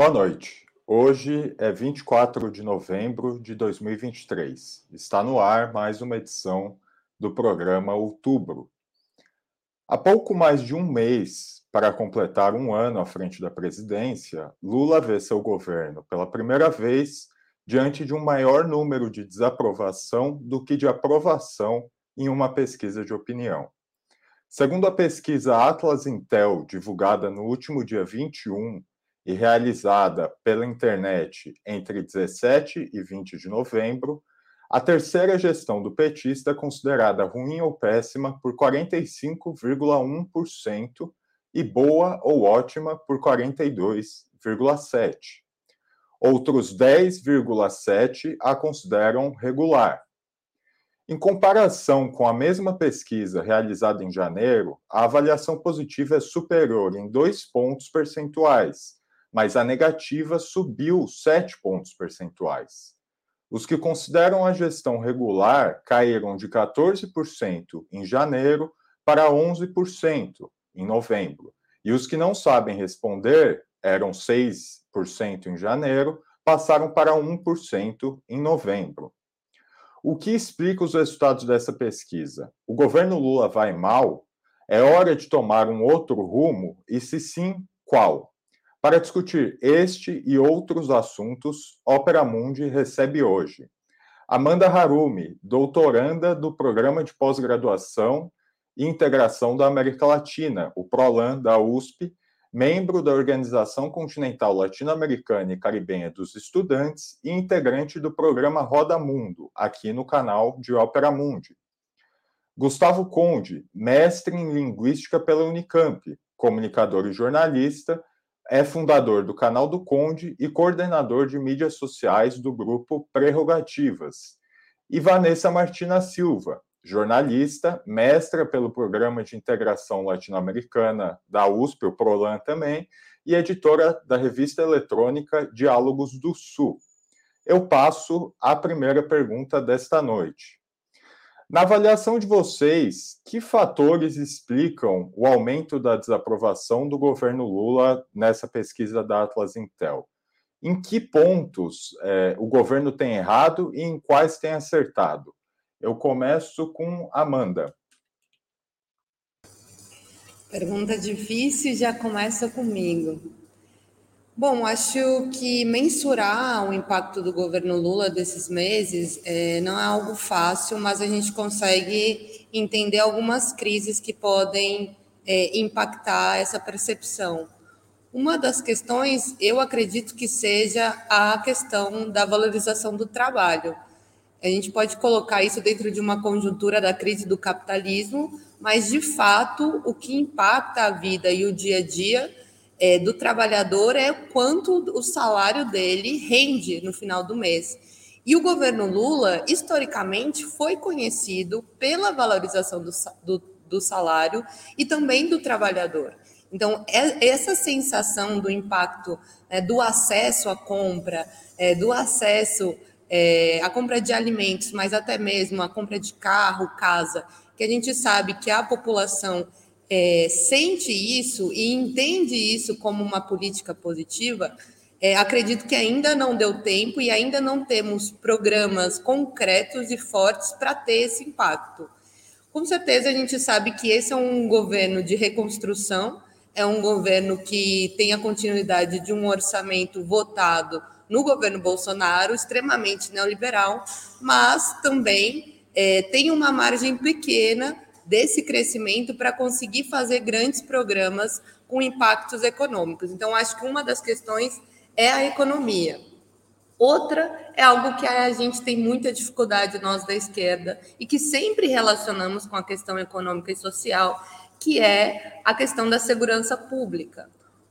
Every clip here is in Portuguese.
Boa noite. Hoje é 24 de novembro de 2023. Está no ar mais uma edição do programa Outubro. Há pouco mais de um mês para completar um ano à frente da presidência, Lula vê seu governo pela primeira vez diante de um maior número de desaprovação do que de aprovação em uma pesquisa de opinião. Segundo a pesquisa Atlas Intel, divulgada no último dia 21 e realizada pela internet entre 17 e 20 de novembro, a terceira gestão do petista é considerada ruim ou péssima por 45,1% e boa ou ótima por 42,7%. Outros 10,7% a consideram regular. Em comparação com a mesma pesquisa realizada em janeiro, a avaliação positiva é superior em dois pontos percentuais, mas a negativa subiu sete pontos percentuais. Os que consideram a gestão regular caíram de 14% em janeiro para 11% em novembro. E os que não sabem responder, eram 6% em janeiro, passaram para 1% em novembro. O que explica os resultados dessa pesquisa? O governo Lula vai mal? É hora de tomar um outro rumo? E se sim, qual? Para discutir este e outros assuntos, Ópera Mundi recebe hoje Amanda Harumi, doutoranda do Programa de Pós-Graduação e Integração da América Latina, o PROLAN da USP, membro da Organização Continental Latino-Americana e Caribenha dos Estudantes e integrante do programa Roda Mundo, aqui no canal de Ópera Mundi. Gustavo Conde, mestre em Linguística pela Unicamp, comunicador e jornalista, é fundador do canal do Conde e coordenador de mídias sociais do grupo Prerrogativas. E Vanessa Martina Silva, jornalista, mestra pelo Programa de Integração Latino-Americana da USP, o PROLAN também, e editora da revista eletrônica Diálogos do Sul. Eu passo à primeira pergunta desta noite. Na avaliação de vocês, que fatores explicam o aumento da desaprovação do governo Lula nessa pesquisa da Atlas Intel? Em que pontos é, o governo tem errado e em quais tem acertado? Eu começo com Amanda. Pergunta difícil, já começa comigo. Bom, acho que mensurar o impacto do governo Lula desses meses é, não é algo fácil, mas a gente consegue entender algumas crises que podem é, impactar essa percepção. Uma das questões, eu acredito que seja a questão da valorização do trabalho. A gente pode colocar isso dentro de uma conjuntura da crise do capitalismo, mas de fato o que impacta a vida e o dia a dia é, do trabalhador é quanto o salário dele rende no final do mês. E o governo Lula, historicamente, foi conhecido pela valorização do, do, do salário e também do trabalhador. Então, é, essa sensação do impacto né, do acesso à compra, é, do acesso é, a compra de alimentos, mas até mesmo a compra de carro, casa, que a gente sabe que a população é, sente isso e entende isso como uma política positiva, é, acredito que ainda não deu tempo e ainda não temos programas concretos e fortes para ter esse impacto. Com certeza a gente sabe que esse é um governo de reconstrução, é um governo que tem a continuidade de um orçamento votado no governo Bolsonaro, extremamente neoliberal, mas também é, tem uma margem pequena desse crescimento para conseguir fazer grandes programas com impactos econômicos. Então, acho que uma das questões é a economia. Outra é algo que a gente tem muita dificuldade, nós da esquerda, e que sempre relacionamos com a questão econômica e social, que é a questão da segurança pública.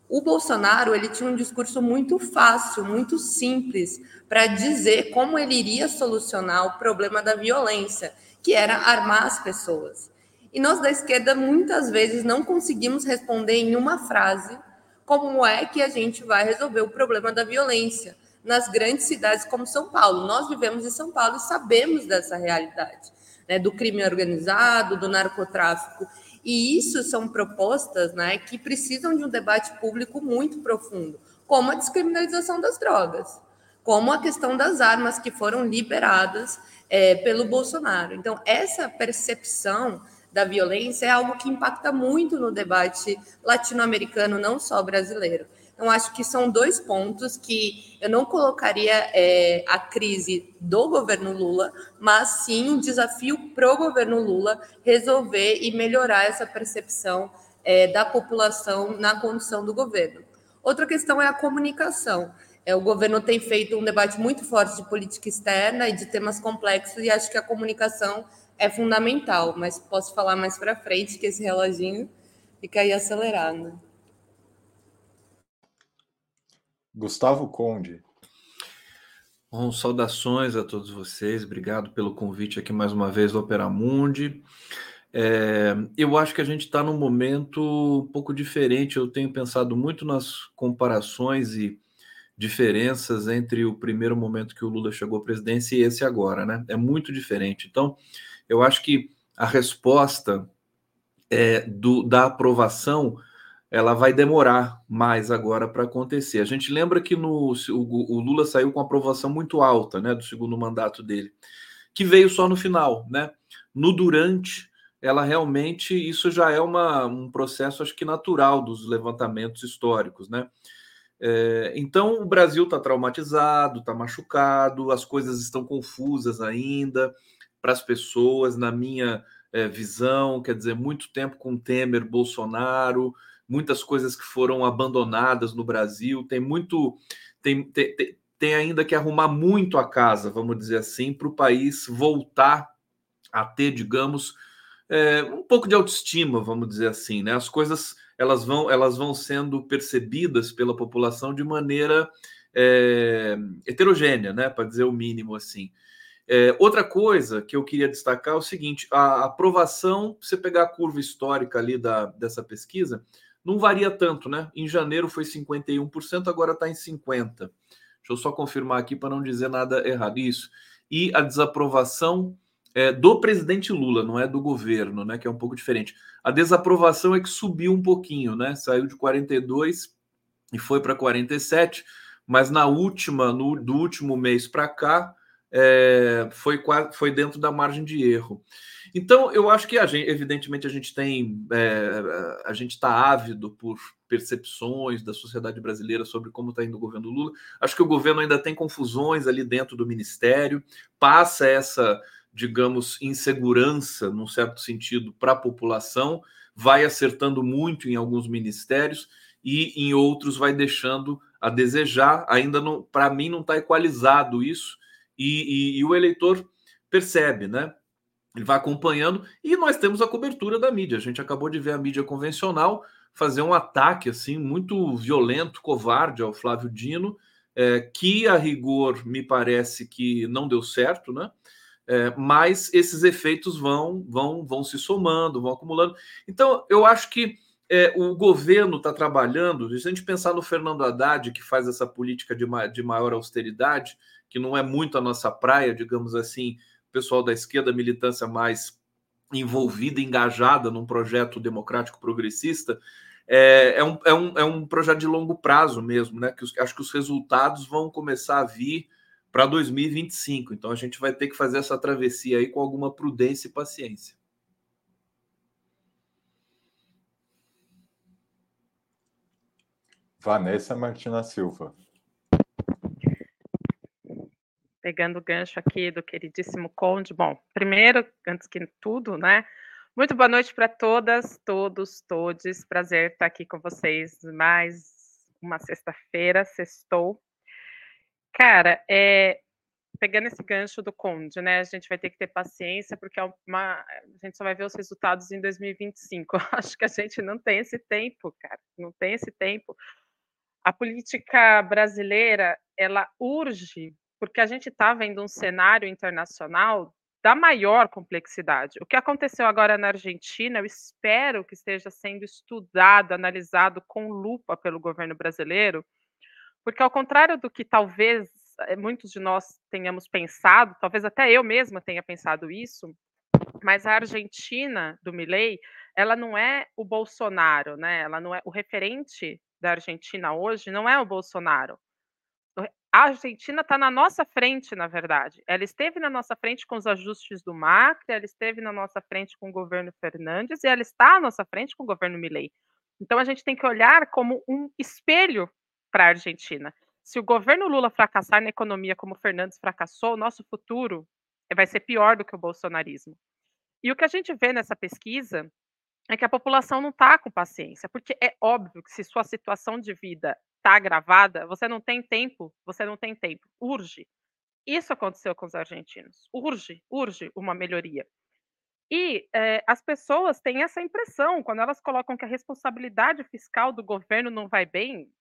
O Bolsonaro ele tinha um discurso muito fácil, muito simples, para dizer como ele iria solucionar o problema da violência, que era armar as pessoas. E nós da esquerda muitas vezes não conseguimos responder em uma frase como é que a gente vai resolver o problema da violência nas grandes cidades como São Paulo. Nós vivemos em São Paulo e sabemos dessa realidade, né, do crime organizado, do narcotráfico. E isso são propostas né, que precisam de um debate público muito profundo. como a descriminalização das drogas, como a questão das armas que foram liberadas é, pelo Bolsonaro. Então, essa percepção da violência é algo que impacta muito no debate latino-americano, não só brasileiro. Então, acho que são dois pontos que eu não colocaria é, a crise do governo Lula, mas sim um desafio para o governo Lula resolver e melhorar essa percepção é, da população na condição do governo. Outra questão é a comunicação. É, o governo tem feito um debate muito forte de política externa e de temas complexos, e acho que a comunicação é fundamental, mas posso falar mais para frente que esse reloginho fica aí acelerado. Gustavo Conde. Bom, saudações a todos vocês, obrigado pelo convite aqui mais uma vez do Operamundi. É, eu acho que a gente está num momento um pouco diferente. Eu tenho pensado muito nas comparações e diferenças entre o primeiro momento que o Lula chegou à presidência e esse agora, né? É muito diferente. Então, eu acho que a resposta é, do, da aprovação ela vai demorar mais agora para acontecer. A gente lembra que no, o, o, Lula saiu com aprovação muito alta, né, do segundo mandato dele, que veio só no final, né? No durante, ela realmente isso já é uma, um processo, acho que natural dos levantamentos históricos, né? É, então o Brasil está traumatizado, está machucado, as coisas estão confusas ainda para as pessoas, na minha é, visão, quer dizer, muito tempo com Temer, Bolsonaro, muitas coisas que foram abandonadas no Brasil, tem muito, tem, tem, tem ainda que arrumar muito a casa, vamos dizer assim, para o país voltar a ter, digamos, é, um pouco de autoestima, vamos dizer assim, né? As coisas elas vão, elas vão sendo percebidas pela população de maneira é, heterogênea, né? Para dizer o mínimo assim. É, outra coisa que eu queria destacar é o seguinte: a aprovação, se você pegar a curva histórica ali da, dessa pesquisa, não varia tanto, né? Em janeiro foi 51%, agora está em 50%. Deixa eu só confirmar aqui para não dizer nada errado. Isso. E a desaprovação é, do presidente Lula, não é do governo, né? Que é um pouco diferente. A desaprovação é que subiu um pouquinho, né? Saiu de 42 e foi para 47, mas na última, no, do último mês para cá, é, foi, foi dentro da margem de erro. Então, eu acho que a gente, evidentemente, a gente tem, é, a gente está ávido por percepções da sociedade brasileira sobre como está indo o governo Lula. Acho que o governo ainda tem confusões ali dentro do ministério, passa essa, digamos, insegurança, num certo sentido, para a população, vai acertando muito em alguns ministérios e em outros vai deixando a desejar. Ainda para mim, não está equalizado isso, e, e, e o eleitor percebe, né? Ele vai acompanhando e nós temos a cobertura da mídia. A gente acabou de ver a mídia convencional fazer um ataque assim muito violento, covarde ao Flávio Dino, é, que a rigor me parece que não deu certo, né? É, mas esses efeitos vão, vão, vão se somando, vão acumulando. Então, eu acho que é, o governo está trabalhando. Se a gente pensar no Fernando Haddad, que faz essa política de, ma de maior austeridade, que não é muito a nossa praia, digamos assim, pessoal da esquerda, militância mais envolvida, engajada num projeto democrático progressista, é, é, um, é, um, é um projeto de longo prazo mesmo, né? Que os, acho que os resultados vão começar a vir para 2025. Então a gente vai ter que fazer essa travessia aí com alguma prudência e paciência. Vanessa Martina Silva pegando o gancho aqui do queridíssimo Conde. Bom, primeiro, antes que tudo, né? Muito boa noite para todas, todos, todes. Prazer estar aqui com vocês mais uma sexta-feira, sextou. Cara, é, pegando esse gancho do Conde, né? A gente vai ter que ter paciência, porque é uma, a gente só vai ver os resultados em 2025. Acho que a gente não tem esse tempo, cara. Não tem esse tempo. A política brasileira, ela urge porque a gente está vendo um cenário internacional da maior complexidade. O que aconteceu agora na Argentina, eu espero que esteja sendo estudado, analisado com lupa pelo governo brasileiro, porque ao contrário do que talvez eh, muitos de nós tenhamos pensado, talvez até eu mesma tenha pensado isso, mas a Argentina do Milei, ela não é o Bolsonaro, né? Ela não é o referente da Argentina hoje não é o Bolsonaro. A Argentina está na nossa frente, na verdade. Ela esteve na nossa frente com os ajustes do Macri, ela esteve na nossa frente com o governo Fernandes e ela está à nossa frente com o governo Milei. Então a gente tem que olhar como um espelho para a Argentina. Se o governo Lula fracassar na economia como Fernandes fracassou, o nosso futuro vai ser pior do que o bolsonarismo. E o que a gente vê nessa pesquisa é que a população não está com paciência, porque é óbvio que se sua situação de vida está agravada, você não tem tempo, você não tem tempo, urge. Isso aconteceu com os argentinos, urge, urge uma melhoria. E é, as pessoas têm essa impressão, quando elas colocam que a responsabilidade fiscal do governo não vai bem,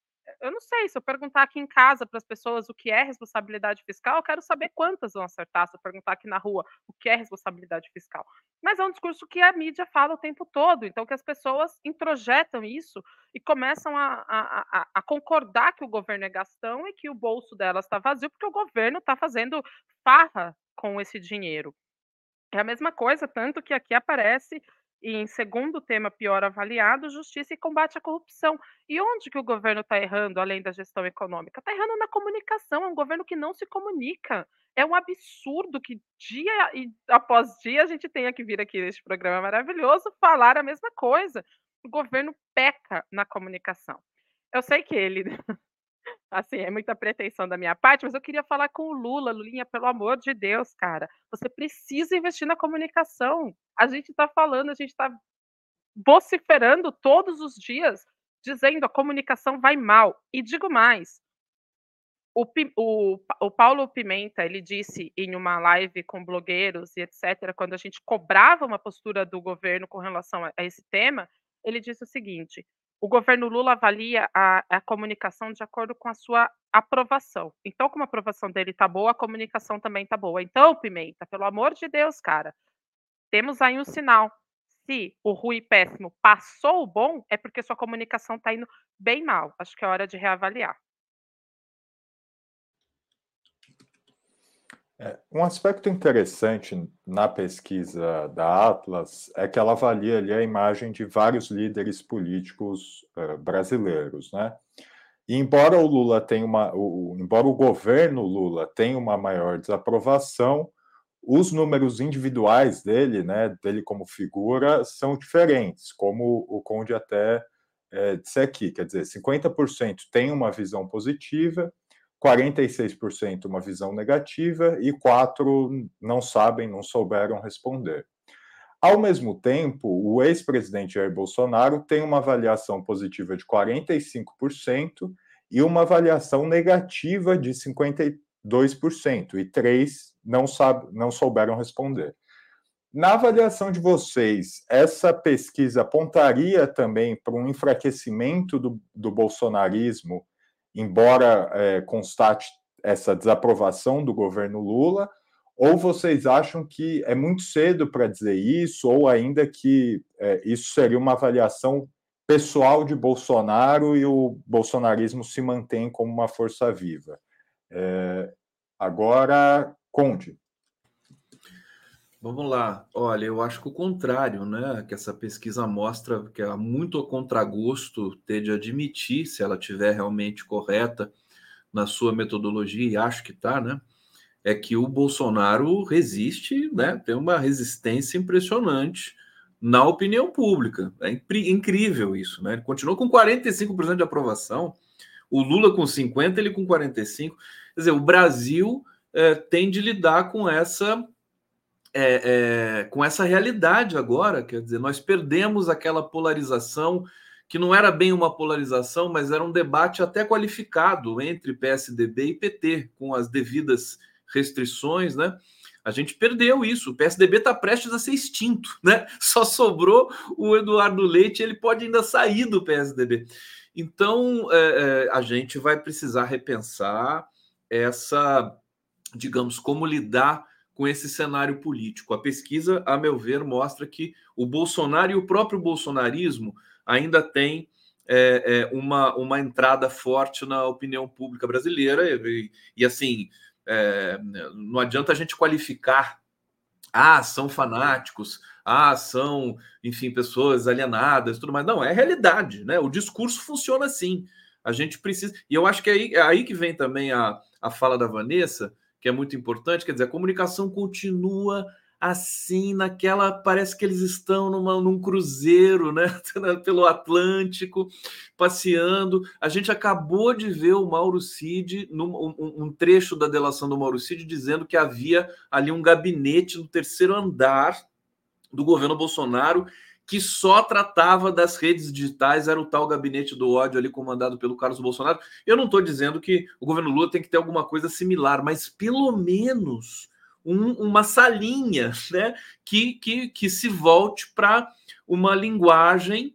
eu não sei, se eu perguntar aqui em casa para as pessoas o que é responsabilidade fiscal, eu quero saber quantas vão acertar. Se eu perguntar aqui na rua o que é responsabilidade fiscal. Mas é um discurso que a mídia fala o tempo todo, então que as pessoas introjetam isso e começam a, a, a, a concordar que o governo é gastão e que o bolso delas está vazio, porque o governo está fazendo farra com esse dinheiro. É a mesma coisa, tanto que aqui aparece e em segundo tema pior avaliado, justiça e combate à corrupção. E onde que o governo está errando, além da gestão econômica? Está errando na comunicação, é um governo que não se comunica. É um absurdo que dia e após dia a gente tenha que vir aqui neste programa maravilhoso falar a mesma coisa. O governo peca na comunicação. Eu sei que ele Assim, é muita pretensão da minha parte, mas eu queria falar com o Lula. Lulinha, pelo amor de Deus, cara, você precisa investir na comunicação. A gente está falando, a gente está vociferando todos os dias, dizendo a comunicação vai mal. E digo mais, o, o, o, Paulo Pimenta, ele disse em uma live com blogueiros e etc., quando a gente cobrava uma postura do governo com relação a, a esse tema, ele disse o seguinte: o governo Lula avalia a, a, comunicação de acordo com a sua aprovação. Então, como a aprovação dele está boa, a comunicação também está boa. Então, Pimenta, pelo amor de Deus, cara, temos aí um sinal. Se o ruim péssimo passou o bom, é porque sua comunicação está indo bem mal. Acho que é hora de reavaliar. Um aspecto interessante na pesquisa da Atlas é que ela avalia ali a imagem de vários líderes políticos uh, brasileiros, né? E embora o Lula tenha uma, o, embora o governo Lula tenha uma maior desaprovação, os números individuais dele, né, dele como figura, são diferentes, como o Conde até é, disse aqui, quer dizer, 50% tem uma visão positiva 46% uma visão negativa e 4% não sabem, não souberam responder. Ao mesmo tempo, o ex-presidente Jair Bolsonaro tem uma avaliação positiva de 45% e uma avaliação negativa de 52%, e três não, sabe, não souberam responder. Na avaliação de vocês, essa pesquisa apontaria também para um enfraquecimento do, do bolsonarismo embora é, constate essa desaprovação do governo Lula, ou vocês acham que é muito cedo para dizer isso, ou ainda que é, isso seria uma avaliação pessoal de Bolsonaro e o bolsonarismo se mantém como uma força viva? É, agora, Conde. Vamos lá. Olha, eu acho que o contrário, né? Que essa pesquisa mostra que é muito contragosto ter de admitir, se ela tiver realmente correta na sua metodologia, e acho que está, né? É que o Bolsonaro resiste, né? Tem uma resistência impressionante na opinião pública. É incrível isso, né? Ele continuou com 45% de aprovação, o Lula com 50%, ele com 45%. Quer dizer, o Brasil é, tem de lidar com essa é, é, com essa realidade agora, quer dizer, nós perdemos aquela polarização que não era bem uma polarização, mas era um debate até qualificado entre PSDB e PT, com as devidas restrições, né? A gente perdeu isso. O PSDB está prestes a ser extinto, né? Só sobrou o Eduardo Leite, ele pode ainda sair do PSDB. Então, é, é, a gente vai precisar repensar essa, digamos, como lidar com esse cenário político. A pesquisa, a meu ver, mostra que o Bolsonaro e o próprio bolsonarismo ainda têm é, é, uma, uma entrada forte na opinião pública brasileira, e, e assim, é, não adianta a gente qualificar ah, são fanáticos, ah, são, enfim, pessoas alienadas, tudo mais. Não, é realidade, né? O discurso funciona assim. A gente precisa. E eu acho que é aí, é aí que vem também a, a fala da Vanessa, que é muito importante, quer dizer, a comunicação continua assim, naquela. Parece que eles estão numa, num cruzeiro, né? Pelo Atlântico, passeando. A gente acabou de ver o Mauro Cid, num, um, um trecho da delação do Mauro Cid, dizendo que havia ali um gabinete no terceiro andar do governo Bolsonaro que só tratava das redes digitais, era o tal gabinete do ódio ali comandado pelo Carlos Bolsonaro. Eu não estou dizendo que o governo Lula tem que ter alguma coisa similar, mas pelo menos um, uma salinha né, que, que, que se volte para uma linguagem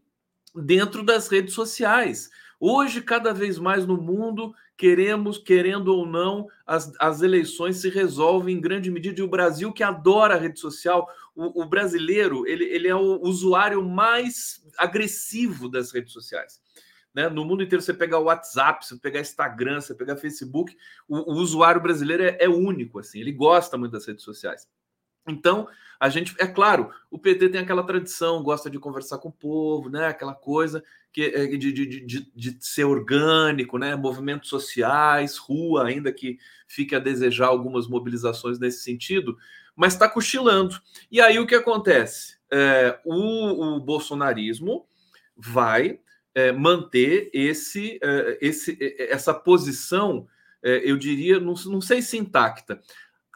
dentro das redes sociais. Hoje, cada vez mais no mundo, queremos, querendo ou não, as, as eleições se resolvem em grande medida. E o Brasil, que adora a rede social, o, o brasileiro, ele, ele é o usuário mais agressivo das redes sociais. Né? No mundo inteiro, você pegar o WhatsApp, você pegar Instagram, você pegar Facebook, o, o usuário brasileiro é, é, único, assim, ele gosta muito das redes sociais. Então, a gente, é claro, o PT tem aquela tradição, gosta de conversar com o povo, né? Aquela coisa que é de, de, de, de ser orgânico, né? Movimentos sociais, rua, ainda que fique a desejar algumas mobilizações nesse sentido, mas está cochilando. E aí o que acontece? É, o, o bolsonarismo vai é, manter esse, é, esse, essa posição, é, eu diria, não, não sei se intacta.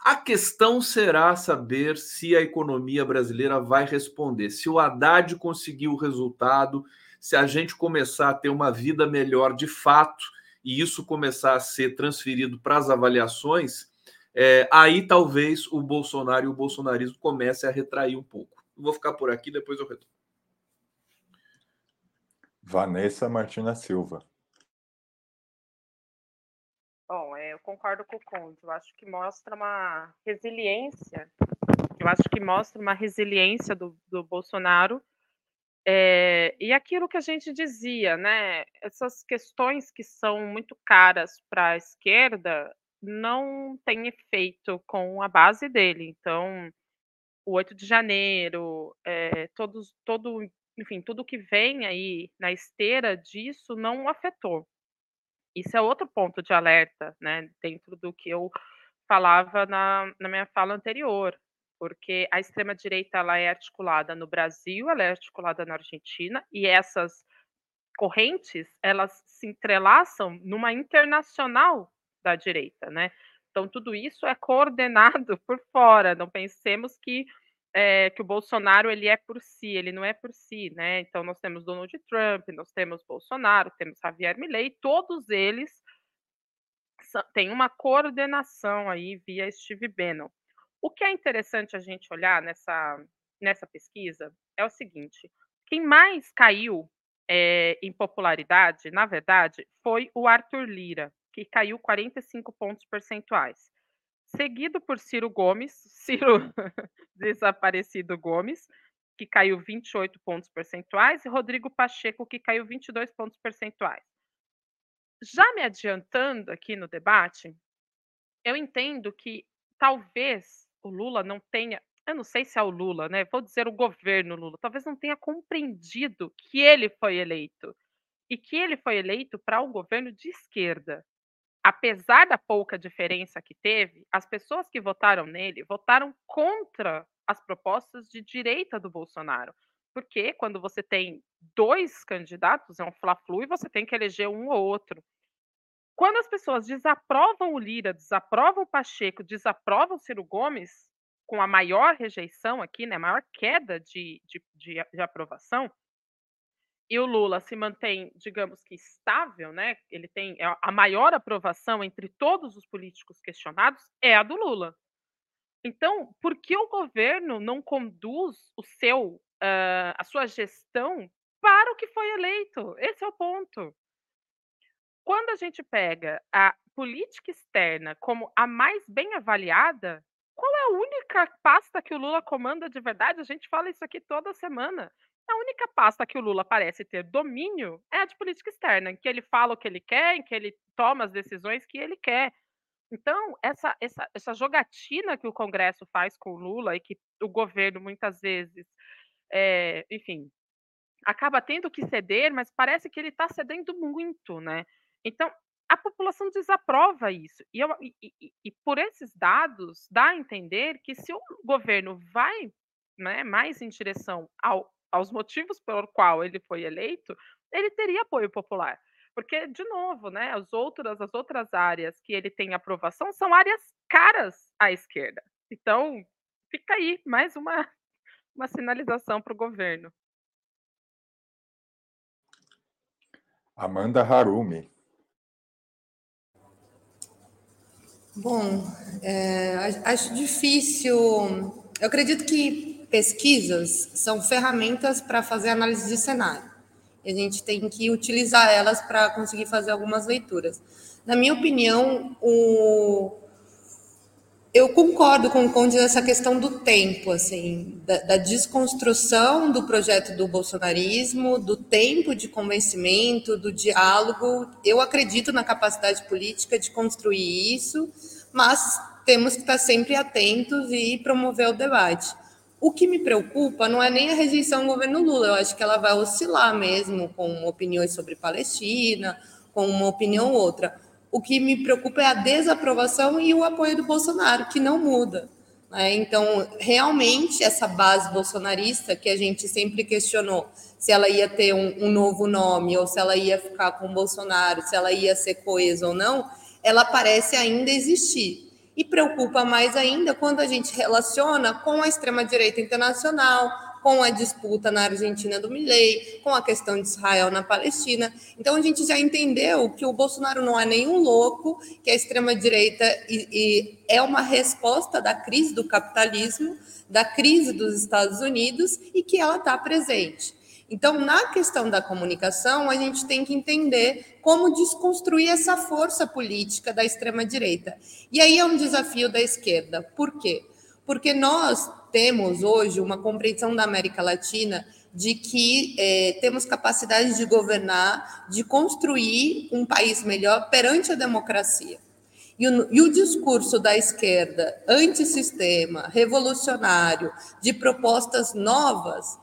A questão será saber se a economia brasileira vai responder. Se o Haddad conseguir o resultado, se a gente começar a ter uma vida melhor de fato e isso começar a ser transferido para as avaliações, é, aí talvez o Bolsonaro e o bolsonarismo comecem a retrair um pouco. Vou ficar por aqui, depois eu retorno. Vanessa Martina Silva. Concordo com o Conde. Eu acho que mostra uma resiliência. Eu acho que mostra uma resiliência do, do Bolsonaro. É, e aquilo que a gente dizia, né? Essas questões que são muito caras para a esquerda não têm efeito com a base dele. Então, o 8 de janeiro, é, todos, todo enfim, tudo que vem aí na esteira disso não afetou. Isso é outro ponto de alerta, né, dentro do que eu falava na, na minha fala anterior, porque a extrema-direita é articulada no Brasil, ela é articulada na Argentina, e essas correntes, elas se entrelaçam numa internacional da direita, né? Então, tudo isso é coordenado por fora, não pensemos que é, que o Bolsonaro ele é por si, ele não é por si, né? Então nós temos Donald Trump, nós temos Bolsonaro, temos Javier Milei, todos eles têm uma coordenação aí via Steve Bannon. O que é interessante a gente olhar nessa, nessa pesquisa é o seguinte: quem mais caiu é, em popularidade, na verdade, foi o Arthur Lira, que caiu 45 pontos percentuais seguido por Ciro Gomes, Ciro desaparecido Gomes, que caiu 28 pontos percentuais, e Rodrigo Pacheco, que caiu 22 pontos percentuais. Já me adiantando aqui no debate, eu entendo que talvez o Lula não tenha, eu não sei se é o Lula, né? Vou dizer o governo Lula, talvez não tenha compreendido que ele foi eleito e que ele foi eleito para um governo de esquerda apesar da pouca diferença que teve, as pessoas que votaram nele votaram contra as propostas de direita do Bolsonaro. Porque quando você tem dois candidatos, é um fla-flu e você tem que eleger um ou outro. Quando as pessoas desaprovam o Lira, desaprovam o Pacheco, desaprovam o Ciro Gomes, com a maior rejeição aqui, né, maior queda de, de, de, de aprovação, e o Lula se mantém, digamos que estável, né? Ele tem é a maior aprovação entre todos os políticos questionados é a do Lula. Então, por que o governo não conduz o seu uh, a sua gestão para o que foi eleito? Esse é o ponto. Quando a gente pega a política externa como a mais bem avaliada, qual é a única pasta que o Lula comanda de verdade? A gente fala isso aqui toda semana. A única pasta que o Lula parece ter domínio é a de política externa, em que ele fala o que ele quer, em que ele toma as decisões que ele quer. Então, essa, essa, essa jogatina que o Congresso faz com o Lula e que o governo muitas vezes, é, enfim, acaba tendo que ceder, mas parece que ele está cedendo muito, né? Então, a população desaprova isso. E, eu, e, e, e, por esses dados, dá a entender que se o governo vai né, mais em direção ao, aos motivos pelo qual ele foi eleito, ele teria apoio popular. Porque, de novo, né, as outras, as outras áreas que ele tem aprovação são áreas caras à esquerda. Então, fica aí mais uma, uma sinalização para o governo. Amanda Harumi. Bom, é, acho difícil. Eu acredito que pesquisas são ferramentas para fazer análise de cenário. E a gente tem que utilizar elas para conseguir fazer algumas leituras. Na minha opinião, o... eu concordo com o Conde nessa questão do tempo, assim, da, da desconstrução do projeto do bolsonarismo, do tempo de convencimento, do diálogo. Eu acredito na capacidade política de construir isso, mas temos que estar sempre atentos e promover o debate. O que me preocupa não é nem a rejeição ao governo Lula, eu acho que ela vai oscilar mesmo com opiniões sobre Palestina, com uma opinião ou outra. O que me preocupa é a desaprovação e o apoio do Bolsonaro, que não muda. Né? Então, realmente, essa base bolsonarista, que a gente sempre questionou se ela ia ter um, um novo nome, ou se ela ia ficar com o Bolsonaro, se ela ia ser coesa ou não, ela parece ainda existir. E preocupa mais ainda quando a gente relaciona com a extrema-direita internacional, com a disputa na Argentina do Milley, com a questão de Israel na Palestina. Então a gente já entendeu que o Bolsonaro não é nenhum louco, que a extrema-direita é uma resposta da crise do capitalismo, da crise dos Estados Unidos e que ela está presente. Então, na questão da comunicação, a gente tem que entender como desconstruir essa força política da extrema-direita. E aí é um desafio da esquerda. Por quê? Porque nós temos hoje uma compreensão da América Latina de que é, temos capacidade de governar, de construir um país melhor perante a democracia. E o, e o, discurso da esquerda antissistema, revolucionário, de propostas novas,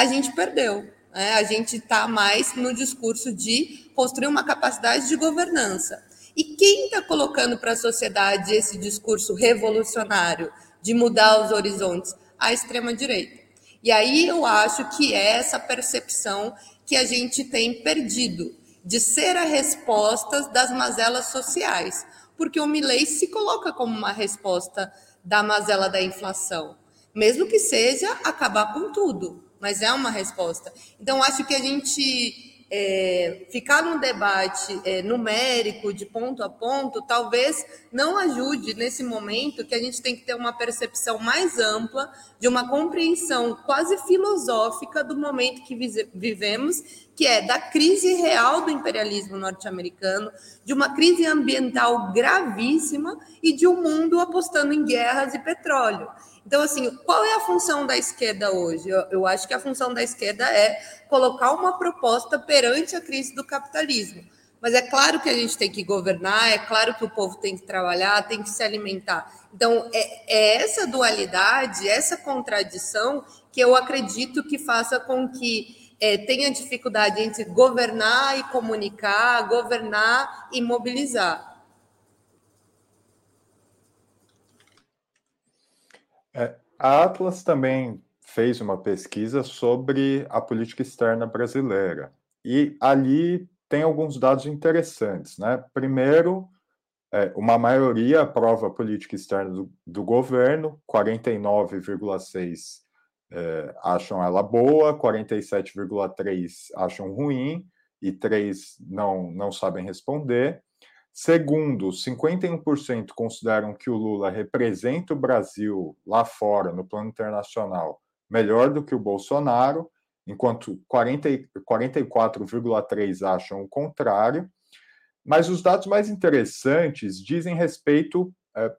a gente perdeu. Né? A gente está mais no discurso de construir uma capacidade de governança. E quem está colocando para a sociedade esse discurso revolucionário de mudar os horizontes? A extrema-direita. E aí eu acho que é essa percepção que a gente tem perdido de ser a resposta das mazelas sociais, porque o Milley se coloca como uma resposta da mazela da inflação, mesmo que seja acabar com tudo mas é uma resposta. Então, acho que a gente é, ficar num debate é, numérico, de ponto a ponto, talvez não ajude nesse momento que a gente tem que ter uma percepção mais ampla, de uma compreensão quase filosófica do momento que vivemos, que é da crise real do imperialismo norte-americano, de uma crise ambiental gravíssima e de um mundo apostando em guerras e petróleo. Então, assim, qual é a função da esquerda hoje? Eu, eu, acho que a função da esquerda é colocar uma proposta perante a crise do capitalismo. Mas é claro que a gente tem que governar, é claro que o povo tem que trabalhar, tem que se alimentar. Então, é, é essa dualidade, essa contradição que eu acredito que faça com que é, tenha dificuldade entre governar e comunicar, governar e mobilizar. É, a Atlas também fez uma pesquisa sobre a política externa brasileira. E ali tem alguns dados interessantes. Né? Primeiro, é, uma maioria aprova a política externa do, do governo, 49,6% é, acham ela boa, 47,3% acham ruim e 3% não, não sabem responder. Segundo, 51% consideram que o Lula representa o Brasil lá fora, no plano internacional, melhor do que o Bolsonaro, enquanto 44,3% acham o contrário. Mas os dados mais interessantes dizem respeito é,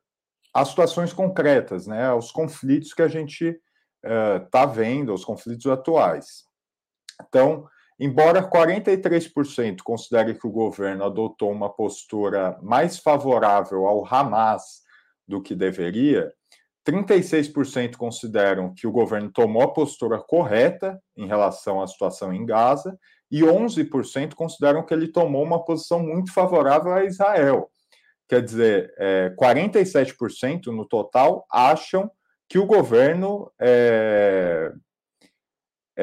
às situações concretas, né, aos conflitos que a gente está é, vendo, aos conflitos atuais. Então, embora 43% considere que o governo adotou uma postura mais favorável ao Hamas do que deveria, 36% consideram que o governo tomou a postura correta em relação à situação em Gaza e 11% consideram que ele tomou uma posição muito favorável a Israel. Quer dizer, é, 47% no total acham que o governo é,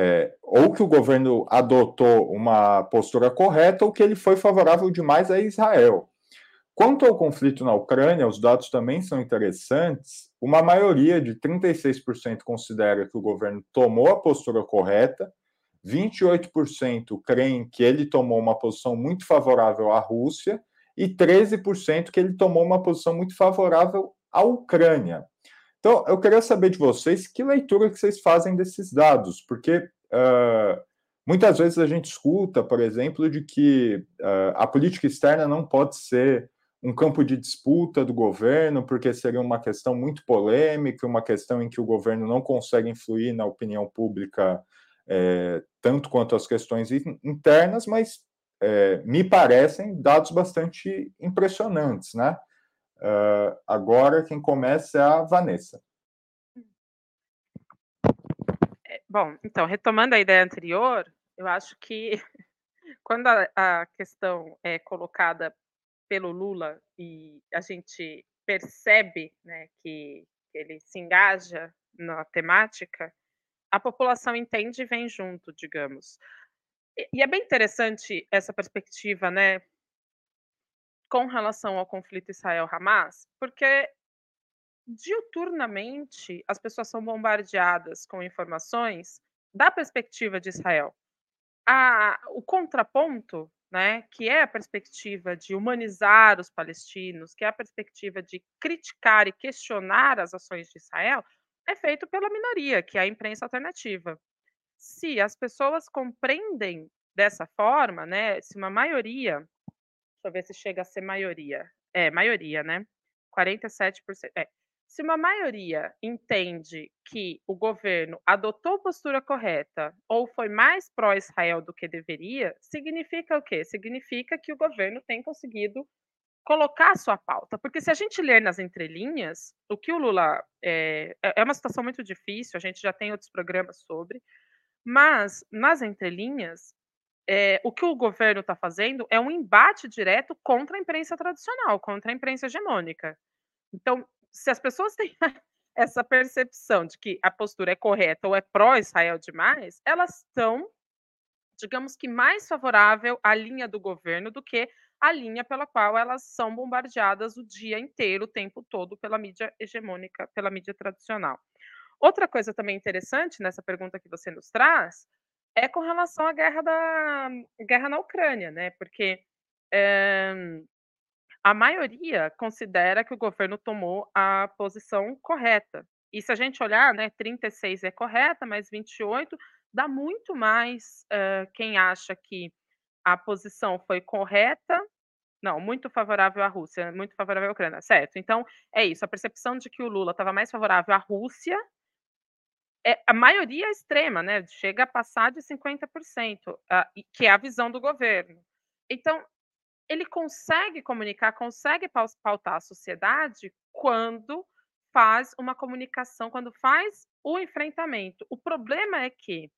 é, ou que o governo adotou uma postura correta ou que ele foi favorável demais a Israel. Quanto ao conflito na Ucrânia, os dados também são interessantes. Uma maioria de 36% considera que o governo tomou a postura correta, 28% creem que ele tomou uma posição muito favorável à Rússia e 13% que ele tomou uma posição muito favorável à Ucrânia. Então, eu queria saber de vocês que leitura que vocês fazem desses dados, porque uh, muitas vezes a gente escuta, por exemplo, de que uh, a política externa não pode ser um campo de disputa do governo, porque seria uma questão muito polêmica, uma questão em que o governo não consegue influir na opinião pública é, tanto quanto as questões internas, mas é, me parecem dados bastante impressionantes, né? Uh, agora quem começa é a Vanessa. É, bom, então, retomando a ideia anterior, eu acho que quando a, a questão é colocada pelo Lula e a gente percebe né, que ele se engaja na temática, a população entende e vem junto, digamos. E, e é bem interessante essa perspectiva, né, com relação ao conflito Israel-Hamas, porque diuturnamente as pessoas são bombardeadas com informações da perspectiva de Israel. A, o contraponto né, que é a perspectiva de humanizar os palestinos, que é a perspectiva de criticar e questionar as ações de Israel, é feito pela minoria, que é a imprensa alternativa. Se as pessoas compreendem dessa forma, né, se uma maioria, deixa eu ver se chega a ser maioria, é, maioria, né, 47%, é, se uma maioria entende que o governo adotou postura correta ou foi mais pró-Israel do que deveria, significa o quê? Significa que o governo tem conseguido colocar a sua pauta. Porque se a gente ler nas entrelinhas, o que o Lula. É, é uma situação muito difícil, a gente já tem outros programas sobre, mas nas entrelinhas, é, o que o governo está fazendo é um embate direto contra a imprensa tradicional, contra a imprensa hegemônica. Então, se as pessoas têm essa percepção de que a postura é correta ou é pró-Israel demais, elas estão, digamos que, mais favorável à linha do governo do que a linha pela qual elas são bombardeadas o dia inteiro, o tempo todo, pela mídia hegemônica, pela mídia tradicional. Outra coisa também interessante nessa pergunta que você nos traz é com relação à guerra da guerra na Ucrânia, né? Porque é, a maioria considera que o governo tomou a posição correta. E se a gente olhar, né, 36 é correta, mas 28 dá muito mais uh, quem acha que a posição foi correta. Não, muito favorável à Rússia, muito favorável à Ucrânia, certo? Então, é isso. A percepção de que o Lula estava mais favorável à Rússia é a maioria extrema, né? Chega a passar de 50%, uh, que é a visão do governo. Então, ele consegue comunicar, consegue pautar a sociedade quando faz uma comunicação, quando faz o enfrentamento. O problema é que,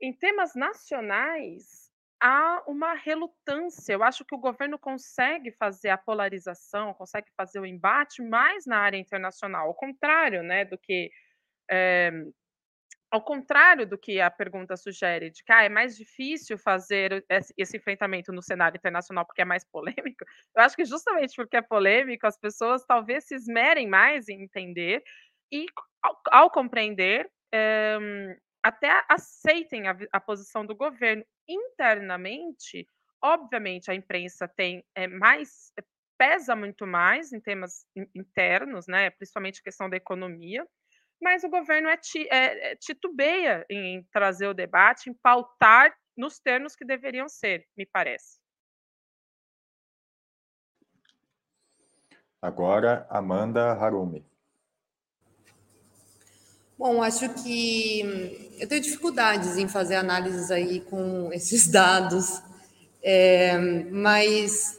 em temas nacionais, há uma relutância. Eu acho que o governo consegue fazer a polarização, consegue fazer o embate mais na área internacional, ao contrário né, do que. É, ao contrário do que a pergunta sugere, de que ah, é mais difícil fazer esse enfrentamento no cenário internacional porque é mais polêmico, eu acho que justamente porque é polêmico, as pessoas talvez se esmerem mais em entender e, ao, ao compreender, é, até aceitem a, a, posição do governo internamente. Obviamente, a imprensa tem é, mais pesa muito mais em temas internos, né, principalmente questão da economia mas o governo é, é, é, titubeia em trazer o debate, em pautar nos termos que deveriam ser, me parece. Agora, Amanda Harumi. Bom, acho que eu tenho dificuldades em fazer análises aí com esses dados, é, mas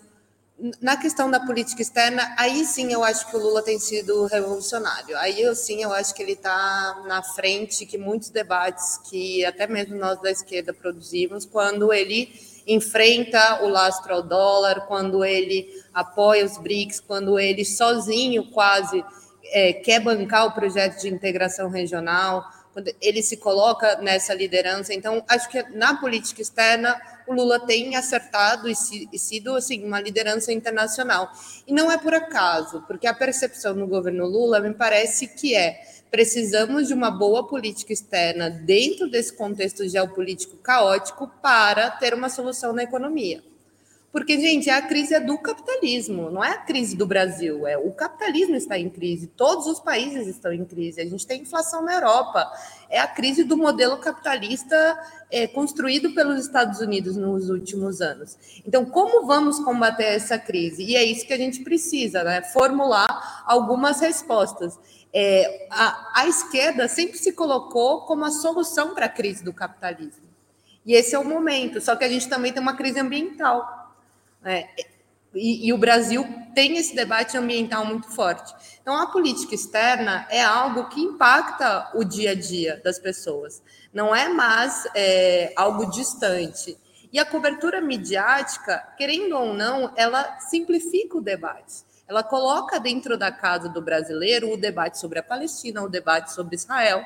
na questão da política externa, aí sim eu acho que o Lula tem sido revolucionário. Aí eu sim eu acho que ele está na frente que muitos debates que até mesmo nós da esquerda produzimos, quando ele enfrenta o lastro ao dólar, quando ele apoia os BRICS, quando ele sozinho quase é, quer bancar o projeto de integração regional, quando ele se coloca nessa liderança. Então, acho que na política externa o Lula tem acertado e, sido assim uma liderança internacional. E não é por acaso, porque a percepção no governo Lula me parece que é precisamos de uma boa política externa dentro desse contexto geopolítico caótico para ter uma solução na economia. Porque, gente, a crise é do capitalismo, não é a crise do Brasil. É o capitalismo está em crise, todos os países estão em crise. A gente tem inflação na Europa. É a crise do modelo capitalista é, construído pelos Estados Unidos nos últimos anos. Então, como vamos combater essa crise? E é isso que a gente precisa, né? Formular algumas respostas. É, a, a esquerda sempre se colocou como a solução para a crise do capitalismo. E esse é o momento. Só que a gente também tem uma crise ambiental é, e, e, o Brasil tem esse debate ambiental muito forte. Então, a política externa é algo que impacta o dia a dia das pessoas, não é mais é, algo distante. E a cobertura midiática, querendo ou não, ela simplifica o debate. Ela coloca dentro da casa do brasileiro o debate sobre a Palestina, o debate sobre Israel.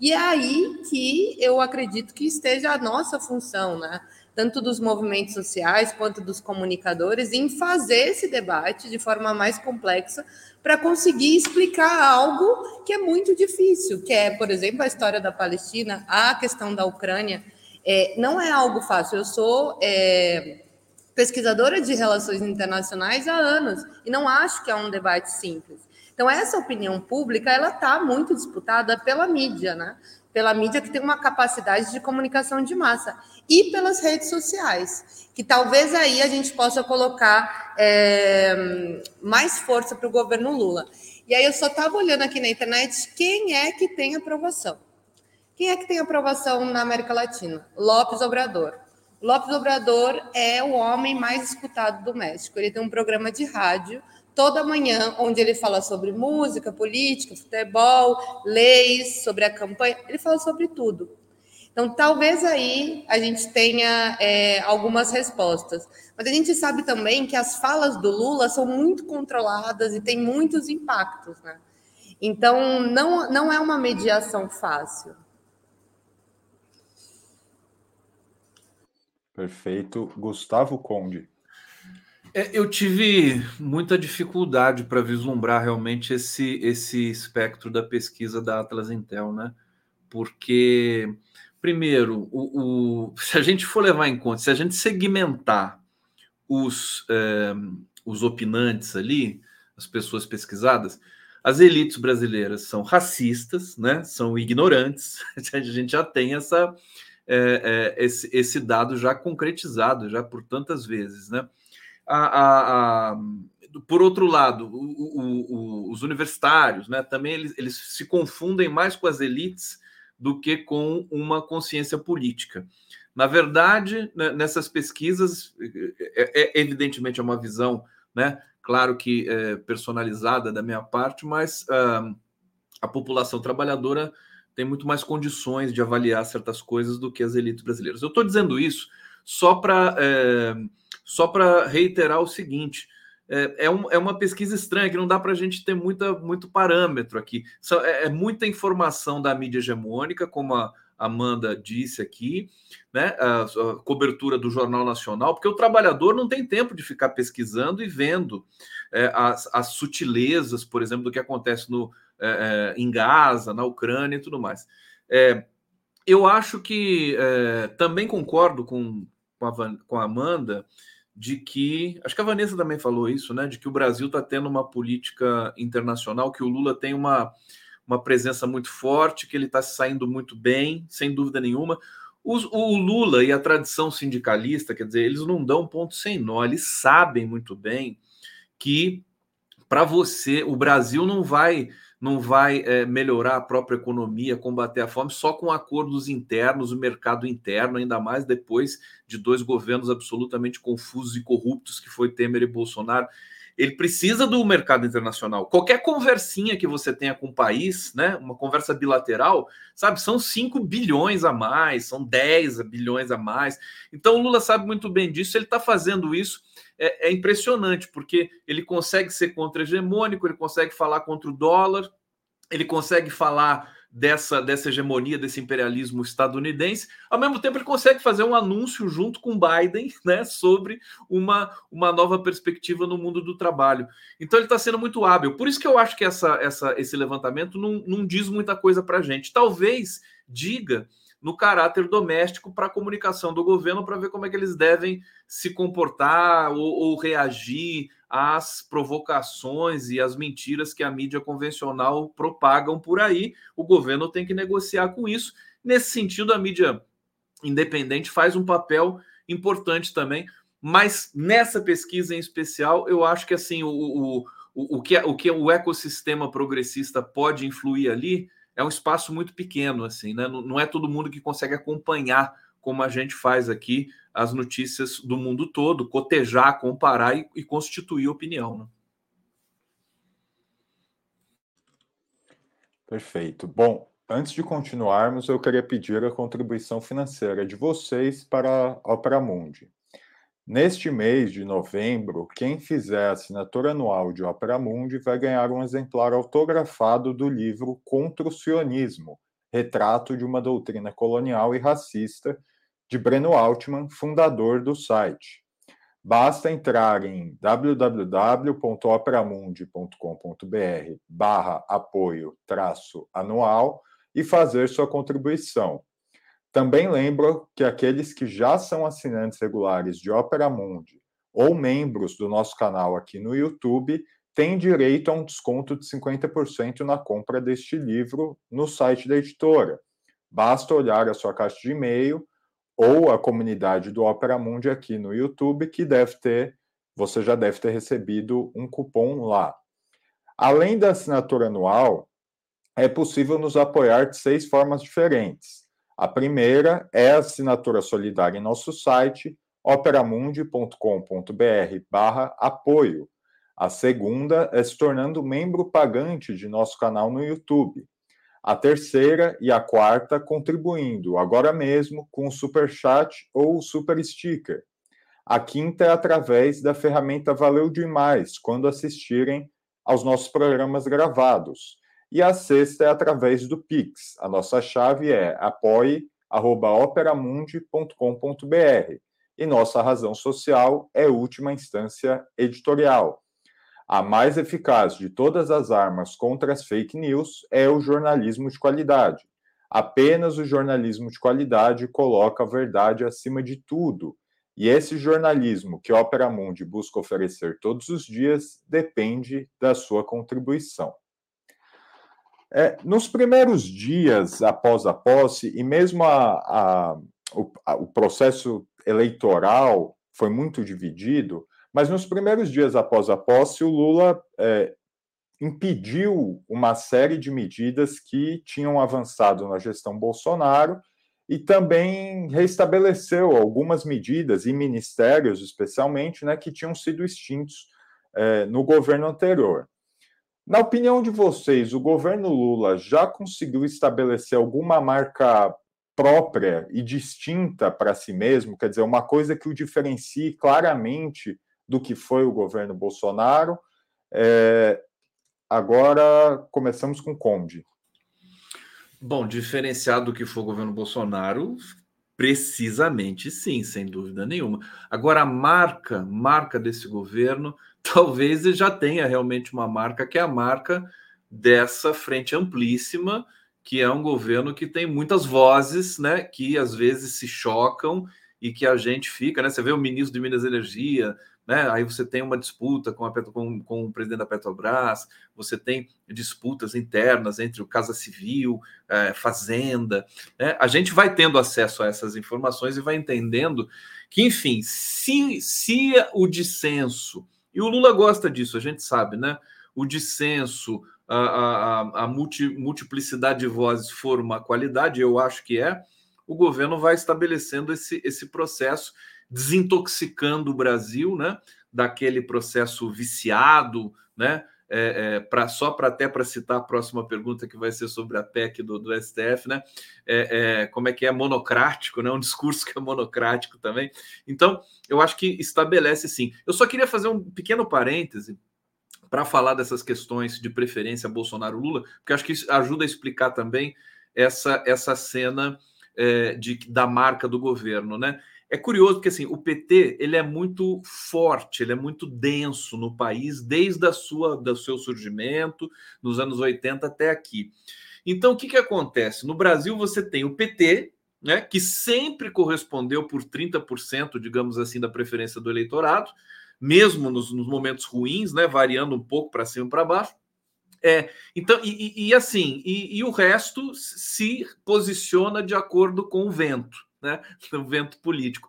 E é aí que eu acredito que esteja a nossa função, né? Tanto dos movimentos sociais quanto dos comunicadores, em fazer esse debate de forma mais complexa para conseguir explicar algo que é muito difícil, que é, por exemplo, a história da Palestina, a questão da Ucrânia. É, não é algo fácil. Eu sou é, pesquisadora de relações internacionais há anos e não acho que é um debate simples. Então, essa opinião pública ela está muito disputada pela mídia, né? Pela mídia que tem uma capacidade de comunicação de massa e pelas redes sociais, que talvez aí a gente possa colocar é, mais força para o governo Lula. E aí eu só estava olhando aqui na internet quem é que tem aprovação. Quem é que tem aprovação na América Latina? Lopes Obrador. Lopes Obrador é o homem mais escutado do México. Ele tem um programa de rádio toda manhã, onde ele fala sobre música, política, futebol, leis, sobre a campanha, ele fala sobre tudo. Então, talvez aí a gente tenha é, algumas respostas. Mas a gente sabe também que as falas do Lula são muito controladas e têm muitos impactos, né? Então, não, não é uma mediação fácil. Perfeito. Gustavo Conde. É, eu tive muita dificuldade para vislumbrar realmente esse, esse espectro da pesquisa da Atlas Intel, né? Porque, primeiro, o, o, se a gente for levar em conta, se a gente segmentar os, é, os opinantes ali, as pessoas pesquisadas, as elites brasileiras são racistas, né? São ignorantes. A gente já tem essa, é, é, esse, esse dado já concretizado já por tantas vezes, né? A, a, a, por outro lado, o, o, os universitários né, também eles, eles se confundem mais com as elites do que com uma consciência política. Na verdade, né, nessas pesquisas, é, é, evidentemente é uma visão, né, claro que é, personalizada da minha parte, mas uh, a população trabalhadora tem muito mais condições de avaliar certas coisas do que as elites brasileiras. Eu estou dizendo isso só para é, só para reiterar o seguinte: é, é, um, é, uma pesquisa estranha que não dá para a gente ter muita, muito parâmetro aqui. É, é, muita informação da mídia hegemônica, como a Amanda disse aqui, né? A, a, cobertura do Jornal Nacional, porque o trabalhador não tem tempo de ficar pesquisando e vendo é, as, as, sutilezas, por exemplo, do que acontece no, é, é, em Gaza, na Ucrânia e tudo mais. eu acho que também concordo com, com, a, com a Amanda de que, acho que a Vanessa também falou isso, né? De que o Brasil está tendo uma política internacional, que o Lula tem uma, uma presença muito forte, que ele está saindo muito bem, sem dúvida nenhuma. Os, o Lula e a tradição sindicalista, quer dizer, eles não dão ponto sem nó, eles sabem muito bem que para você o Brasil não vai não vai é, melhorar a própria economia, combater a fome só com acordos internos, o mercado interno, ainda mais depois de dois governos absolutamente confusos e corruptos que foi Temer e Bolsonaro. Ele precisa do mercado internacional. Qualquer conversinha que você tenha com o país, né, uma conversa bilateral, sabe, são 5 bilhões a mais, são 10 bilhões a mais. Então o Lula sabe muito bem disso, ele está fazendo isso é, é impressionante, porque ele consegue ser contra-hegemônico, ele consegue falar contra o dólar, ele consegue falar dessa, dessa hegemonia, desse imperialismo estadunidense. Ao mesmo tempo, ele consegue fazer um anúncio junto com Biden né, sobre uma, uma nova perspectiva no mundo do trabalho. Então, ele está sendo muito hábil. Por isso que eu acho que essa, essa, esse levantamento não, não diz muita coisa para a gente. Talvez diga no caráter doméstico para a comunicação do governo para ver como é que eles devem se comportar ou, ou, reagir às provocações e às mentiras que a mídia convencional propagam por aí. O governo tem que negociar com isso. Nesse sentido, a mídia independente faz um papel importante também. Mas nessa pesquisa em especial, eu acho que assim o, o, o, que, o que o ecossistema progressista pode influir ali é um espaço muito pequeno, assim, né? Não, não é todo mundo que consegue acompanhar como a gente faz aqui as notícias do mundo todo, cotejar, comparar e, e constituir opinião. Né? Perfeito. Bom, antes de continuarmos, eu queria pedir a contribuição financeira de vocês para a Opera Mundi. Neste mês de novembro, quem fizer a assinatura anual de Opera Mundi vai ganhar um exemplar autografado do livro Contra o Sionismo, Retrato de uma Doutrina Colonial e Racista, de Breno Altman, fundador do site. Basta entrar em www.operamundi.com.br barra apoio anual e fazer sua contribuição. Também lembro que aqueles que já são assinantes regulares de Opera Mundi ou membros do nosso canal aqui no YouTube têm direito a um desconto de 50% na compra deste livro no site da editora. Basta olhar a sua caixa de e-mail ou a comunidade do Opera Mundi aqui no YouTube, que deve ter, você já deve ter recebido um cupom lá. Além da assinatura anual, é possível nos apoiar de seis formas diferentes. A primeira é a assinatura solidária em nosso site, operamundi.com.br barra apoio. A segunda é se tornando membro pagante de nosso canal no YouTube. A terceira e a quarta contribuindo agora mesmo com o Super Chat ou o Super Sticker. A quinta é através da ferramenta Valeu Demais, quando assistirem aos nossos programas gravados. E a sexta é através do Pix. A nossa chave é apoie.operamundi.com.br. E nossa razão social é última instância editorial. A mais eficaz de todas as armas contra as fake news é o jornalismo de qualidade. Apenas o jornalismo de qualidade coloca a verdade acima de tudo. E esse jornalismo que Opera Mundi busca oferecer todos os dias depende da sua contribuição. É, nos primeiros dias após a posse, e mesmo a, a, o, a, o processo eleitoral foi muito dividido, mas nos primeiros dias após a posse, o Lula é, impediu uma série de medidas que tinham avançado na gestão Bolsonaro e também restabeleceu algumas medidas e ministérios, especialmente, né, que tinham sido extintos é, no governo anterior. Na opinião de vocês, o governo Lula já conseguiu estabelecer alguma marca própria e distinta para si mesmo? Quer dizer, uma coisa que o diferencie claramente do que foi o governo Bolsonaro? É, agora começamos com Conde. Bom, diferenciado do que foi o governo Bolsonaro, precisamente sim, sem dúvida nenhuma. Agora, a marca, marca desse governo talvez já tenha realmente uma marca que é a marca dessa frente amplíssima, que é um governo que tem muitas vozes, né, que às vezes se chocam e que a gente fica, né? Você vê o ministro de Minas e Energia, né? Aí você tem uma disputa com, a, com, com o presidente da Petrobras, você tem disputas internas entre o Casa Civil, é, Fazenda. Né? A gente vai tendo acesso a essas informações e vai entendendo que, enfim, se, se o dissenso e o Lula gosta disso, a gente sabe, né? O dissenso, a, a, a multi, multiplicidade de vozes for uma qualidade, eu acho que é, o governo vai estabelecendo esse, esse processo, desintoxicando o Brasil, né? Daquele processo viciado, né? É, é, só para até para citar a próxima pergunta que vai ser sobre a PEC do, do STF, né? É, é, como é que é monocrático, né? Um discurso que é monocrático também. Então, eu acho que estabelece sim. Eu só queria fazer um pequeno parêntese para falar dessas questões de preferência Bolsonaro-Lula, porque acho que isso ajuda a explicar também essa, essa cena é, de, da marca do governo, né? É curioso porque assim, o PT ele é muito forte, ele é muito denso no país desde a sua do seu surgimento nos anos 80 até aqui. Então, o que, que acontece? No Brasil você tem o PT, né, que sempre correspondeu por 30%, digamos assim, da preferência do eleitorado, mesmo nos, nos momentos ruins, né, variando um pouco para cima e para baixo. É, então, e, e assim, e, e, o resto se posiciona de acordo com o vento, né? O vento político.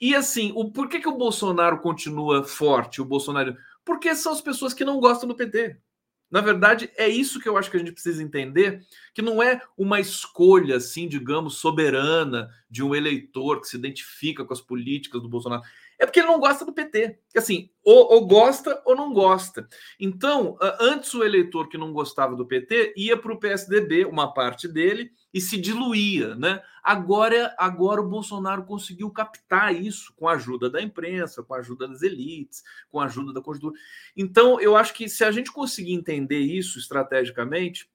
E assim, o, por que, que o Bolsonaro continua forte, o Bolsonaro? Porque são as pessoas que não gostam do PT. Na verdade, é isso que eu acho que a gente precisa entender, que não é uma escolha, assim, digamos, soberana de um eleitor que se identifica com as políticas do Bolsonaro é porque ele não gosta do PT. Assim, ou, ou, gosta ou não gosta. Então, antes o eleitor que não gostava do PT ia para o PSDB, uma parte dele, e se diluía, né? Agora, agora o Bolsonaro conseguiu captar isso com a ajuda da imprensa, com a ajuda das elites, com a ajuda da conjuntura. Então, eu acho que se a gente conseguir entender isso estrategicamente,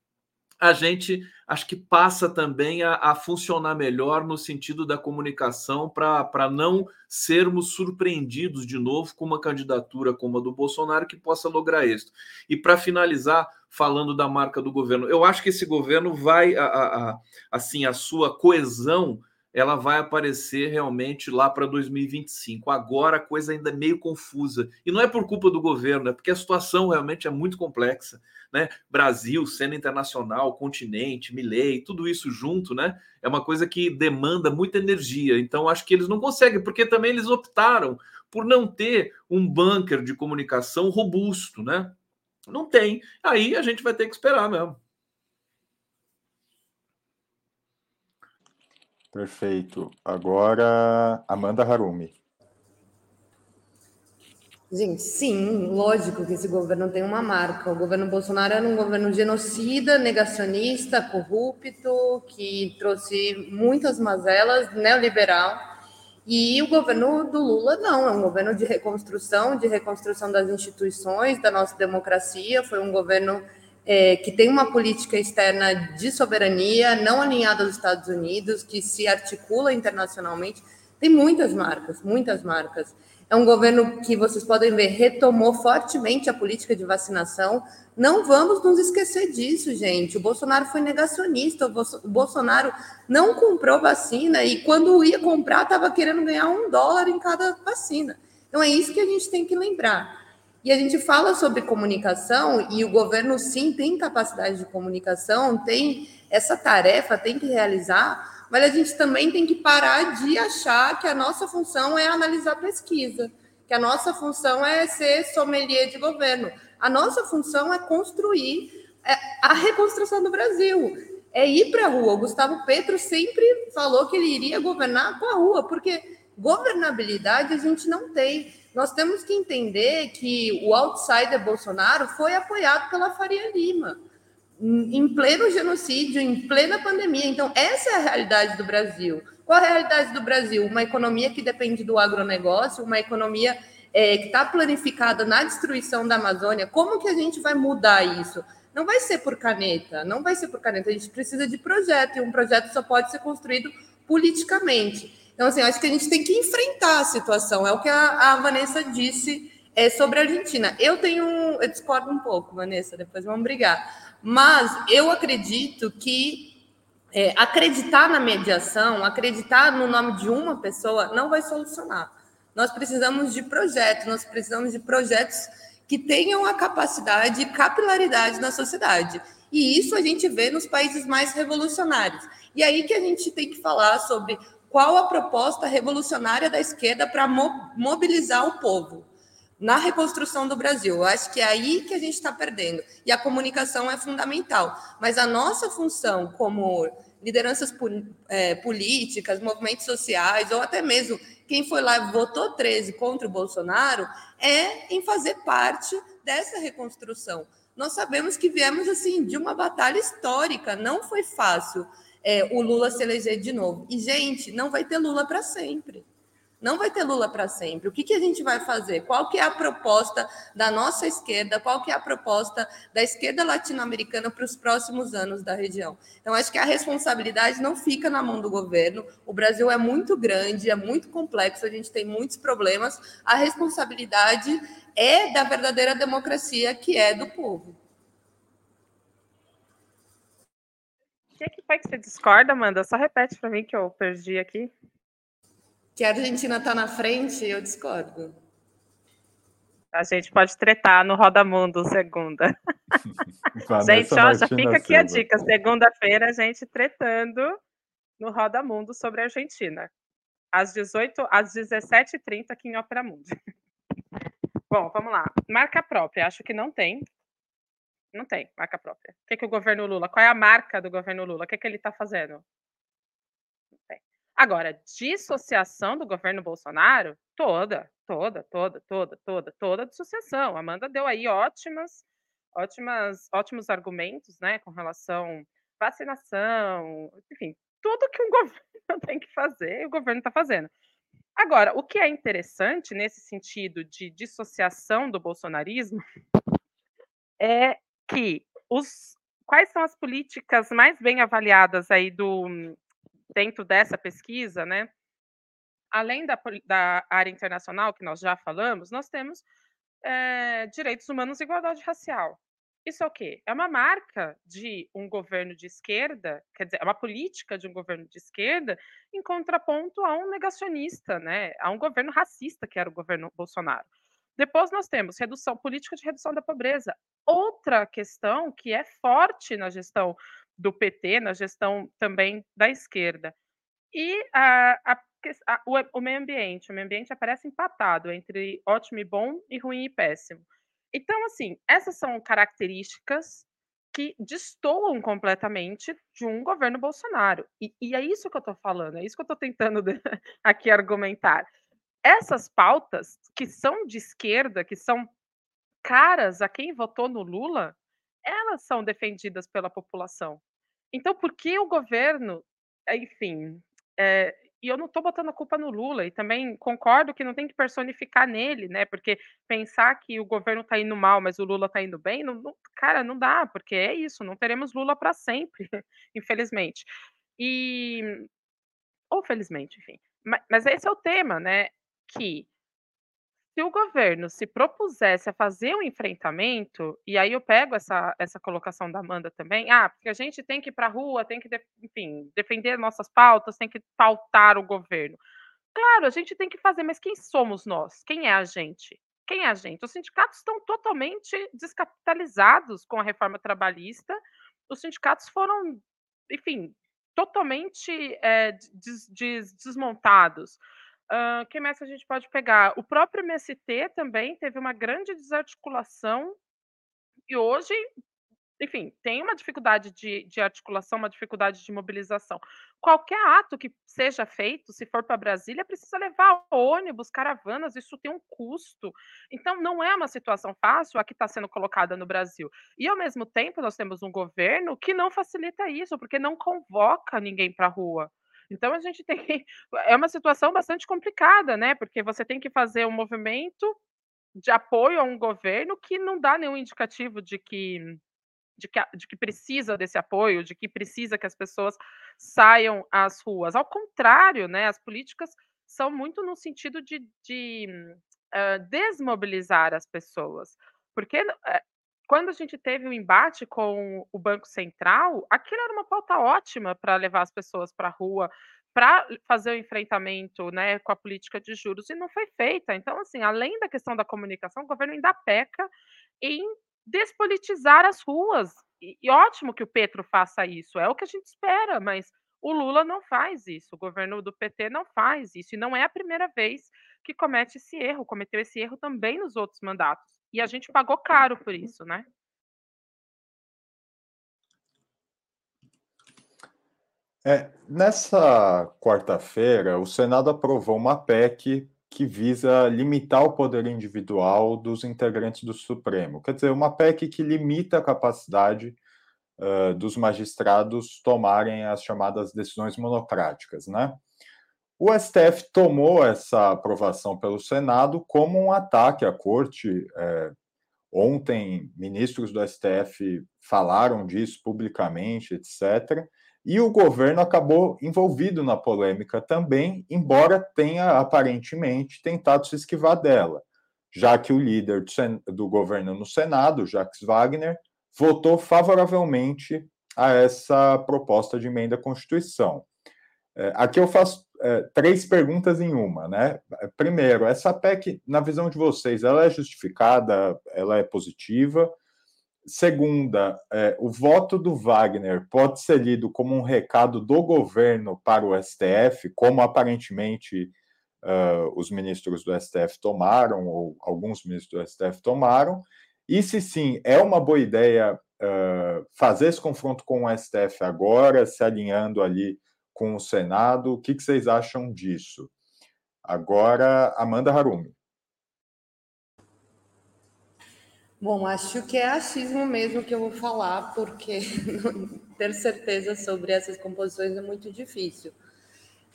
a gente acho que passa também a, a funcionar melhor no sentido da comunicação para não sermos surpreendidos de novo com uma candidatura como a do Bolsonaro que possa lograr êxito. E para finalizar, falando da marca do governo, eu acho que esse governo vai, a, a, assim, a sua coesão ela vai aparecer realmente lá para 2025. Agora a coisa ainda é meio confusa. E não é por culpa do governo, é porque a situação realmente é muito complexa né? Brasil, cena internacional, continente, Milley, tudo isso junto, né? É uma coisa que demanda muita energia. Então, acho que eles não conseguem, porque também eles optaram por não ter um bunker de comunicação robusto, né? Não tem. Aí a gente vai ter que esperar mesmo. Perfeito. Agora, Amanda Harumi. Gente, sim, lógico que esse governo tem uma marca. O governo Bolsonaro era um governo genocida, negacionista, corrupto, que trouxe muitas mazelas, neoliberal. E o governo do Lula não, é um governo de reconstrução, de reconstrução das instituições, da nossa democracia. Foi um governo é, que tem uma política externa de soberania, não alinhada aos Estados Unidos, que se articula internacionalmente. Tem muitas marcas, muitas marcas. É um governo que vocês podem ver retomou fortemente a política de vacinação. Não vamos nos esquecer disso, gente. O Bolsonaro foi negacionista. O Bolsonaro não comprou vacina e quando ia comprar estava querendo ganhar um dólar em cada vacina. Então é isso que a gente tem que lembrar. E a gente fala sobre comunicação e o governo sim tem capacidade de comunicação, tem essa tarefa, tem que realizar, mas a gente também tem que parar de achar que a nossa função é analisar pesquisa, que a nossa função é ser sommelier de governo. A nossa função é construir é, a reconstrução do Brasil, é ir para a rua. O Gustavo Petro sempre falou que ele iria governar com a rua, porque governabilidade a gente não tem. Nós temos que entender que o outsider Bolsonaro foi apoiado pela Faria Lima em pleno genocídio, em plena pandemia. Então, essa é a realidade do Brasil. Qual a realidade do Brasil? Uma economia que depende do agronegócio, uma economia é, que está planificada na destruição da Amazônia. Como que a gente vai mudar isso? Não vai ser por caneta, não vai ser por caneta. A gente precisa de projeto, e um projeto só pode ser construído politicamente. Então, assim, acho que a gente tem que enfrentar a situação. É o que a, a Vanessa disse é, sobre a Argentina. Eu tenho. Eu discordo um pouco, Vanessa, depois vamos brigar mas eu acredito que é, acreditar na mediação, acreditar no nome de uma pessoa, não vai solucionar. Nós precisamos de projetos, nós precisamos de projetos que tenham a capacidade e capilaridade na sociedade. E isso a gente vê nos países mais revolucionários. E aí que a gente tem que falar sobre qual a proposta revolucionária da esquerda para mo mobilizar o povo. na reconstrução do Brasil. Eu acho que é aí que a gente está perdendo. E a comunicação é fundamental. Mas a nossa função como lideranças é, políticas, movimentos sociais, ou até mesmo quem foi lá e votou 13 contra o Bolsonaro, é em fazer parte dessa reconstrução. Nós sabemos que viemos assim de uma batalha histórica, não foi fácil é, o Lula se eleger de novo. E, gente, não vai ter Lula para sempre. Não vai ter Lula para sempre. O que, que a gente vai fazer? Qual que é a proposta da nossa esquerda? Qual que é a proposta da esquerda latino-americana para os próximos anos da região? Então, acho que a responsabilidade não fica na mão do governo. O Brasil é muito grande, é muito complexo, a gente tem muitos problemas. A responsabilidade é da verdadeira democracia, que é do povo. O que, é que foi que você discorda, Amanda? Só repete para mim que eu perdi aqui que a Argentina está na frente, eu discordo. A gente pode tretar no Roda Mundo segunda. gente, ó, já fica aqui a dica. Segunda-feira, a gente tretando no Roda Mundo sobre a Argentina. Às 18, às 17h30 aqui em Ópera Mundi. Bom, vamos lá. Marca própria, acho que não tem. Não tem marca própria. O que, que o governo Lula? Qual é a marca do governo Lula? O que, que ele está fazendo? Agora, dissociação do governo Bolsonaro, toda, toda, toda, toda, toda, toda dissociação. Amanda deu aí ótimas, ótimas, ótimos argumentos, né, com relação à vacinação, enfim, tudo que um governo tem que fazer, o governo está fazendo. Agora, o que é interessante nesse sentido de dissociação do bolsonarismo é que os quais são as políticas mais bem avaliadas aí do dentro dessa pesquisa, né, além da, da área internacional, que nós já falamos, nós temos é, direitos humanos e igualdade racial. Isso é o quê? É uma marca de um governo de esquerda, quer dizer, é uma política de um governo de esquerda em contraponto a um negacionista, né? A um governo racista, que era o governo Bolsonaro. Depois nós temos redução política de redução da pobreza. Outra questão que é forte na gestão do PT, na gestão também da esquerda. E a, a, a, o, o, meio ambiente, o meio ambiente aparece empatado entre ótimo e bom e ruim e péssimo. Então, assim, essas são características que destoam completamente de um governo Bolsonaro. E, e é isso que eu estou falando, é isso que eu estou tentando aqui argumentar. Essas pautas que são de esquerda, que são caras a quem votou no Lula, elas são defendidas pela população. Então, por que o governo, enfim, é, e eu não estou botando a culpa no Lula, e também concordo que não tem que personificar nele, né? Porque pensar que o governo está indo mal, mas o Lula está indo bem, não, não, cara, não dá, porque é isso, não teremos Lula para sempre, infelizmente. E. Ou felizmente, enfim. Mas, mas esse é o tema, né? Que se o governo se propusesse a fazer um enfrentamento, e aí eu pego essa, essa colocação da Amanda também, ah, porque a gente tem que ir para a rua, tem que, enfim, defender nossas pautas, tem que pautar o governo. Claro, a gente tem que fazer, mas quem somos nós? Quem é a gente? Quem é a gente? Os sindicatos estão totalmente descapitalizados com a reforma trabalhista, os sindicatos foram, enfim, totalmente é, des, des, desmontados. Uh, que mais a gente pode pegar? O próprio MST também teve uma grande desarticulação e hoje, enfim, tem uma dificuldade de, de articulação, uma dificuldade de mobilização. Qualquer ato que seja feito, se for para Brasília, precisa levar ônibus, caravanas, isso tem um custo. Então, não é uma situação fácil a que está sendo colocada no Brasil. E, ao mesmo tempo, nós temos um governo que não facilita isso, porque não convoca ninguém para a rua. Então a gente tem é uma situação bastante complicada, né? Porque você tem que fazer um movimento de apoio a um governo que não dá nenhum indicativo de que de que, de que precisa desse apoio, de que precisa que as pessoas saiam às ruas. Ao contrário, né? As políticas são muito no sentido de, de uh, desmobilizar as pessoas, porque uh, quando a gente teve o um embate com o Banco Central, aquilo era uma pauta ótima para levar as pessoas para a rua, para fazer o enfrentamento né, com a política de juros, e não foi feita. Então, assim, além da questão da comunicação, o governo ainda peca em despolitizar as ruas. E, e ótimo que o Petro faça isso, é o que a gente espera, mas o Lula não faz isso, o governo do PT não faz isso, e não é a primeira vez que comete esse erro, cometeu esse erro também nos outros mandatos. E a gente pagou caro por isso, né? É, nessa quarta-feira, o Senado aprovou uma PEC que visa limitar o poder individual dos integrantes do Supremo. Quer dizer, uma PEC que limita a capacidade uh, dos magistrados tomarem as chamadas decisões monocráticas, né? O STF tomou essa aprovação pelo Senado como um ataque à corte. É, ontem, ministros do STF falaram disso publicamente, etc. E o governo acabou envolvido na polêmica também, embora tenha aparentemente tentado se esquivar dela, já que o líder do, governo no Senado, Jacques Wagner, votou favoravelmente a essa proposta de emenda à Constituição. É, aqui eu faço é, três perguntas em uma, né? Primeiro, essa PEC, na visão de vocês, ela é justificada, ela é positiva? Segunda, é, o voto do Wagner pode ser lido como um recado do governo para o STF, como aparentemente uh, os ministros do STF tomaram, ou alguns ministros do STF tomaram. E se sim, é uma boa ideia uh, fazer esse confronto com o STF agora, se alinhando ali com o Senado. O que, que vocês acham disso? Agora, Amanda Harumi. Bom, acho que é achismo mesmo que eu vou falar, porque ter certeza sobre essas composições é muito difícil.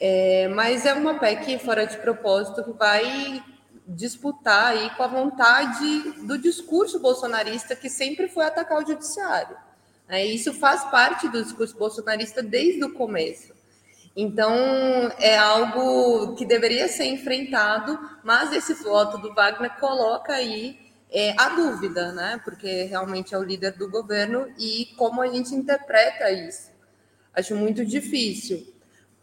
É, mas é uma PEC fora de propósito que vai disputar aí com a vontade do discurso bolsonarista que sempre foi atacar o judiciário. É, isso faz parte do discurso bolsonarista desde o começo. Então, é algo que deveria ser enfrentado, mas esse voto do Wagner coloca aí é, a dúvida, né? Porque realmente é o líder do governo e como a gente interpreta isso. Acho muito difícil.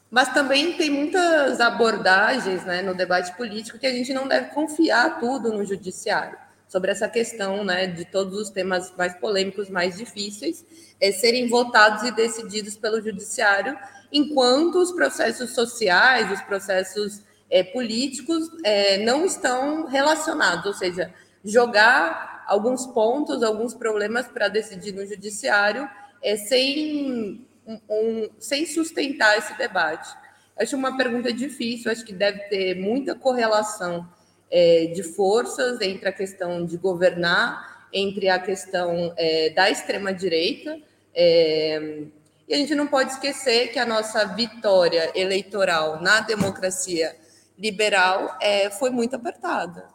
Mas também tem muitas abordagens né, no debate político que a gente não deve confiar tudo no judiciário. Sobre essa questão né, de todos os temas mais polêmicos, mais difíceis, é, serem votados e decididos pelo judiciário, enquanto os processos sociais, os processos é, políticos é, não estão relacionados, ou seja, jogar alguns pontos, alguns problemas para decidir no judiciário, é, sem, um, sem sustentar esse debate. Acho uma pergunta difícil, acho que deve ter muita correlação é, de forças entre a questão de governar, entre a questão é, da extrema-direita. É, e a gente não pode esquecer que a nossa vitória eleitoral na democracia liberal é, foi muito apertada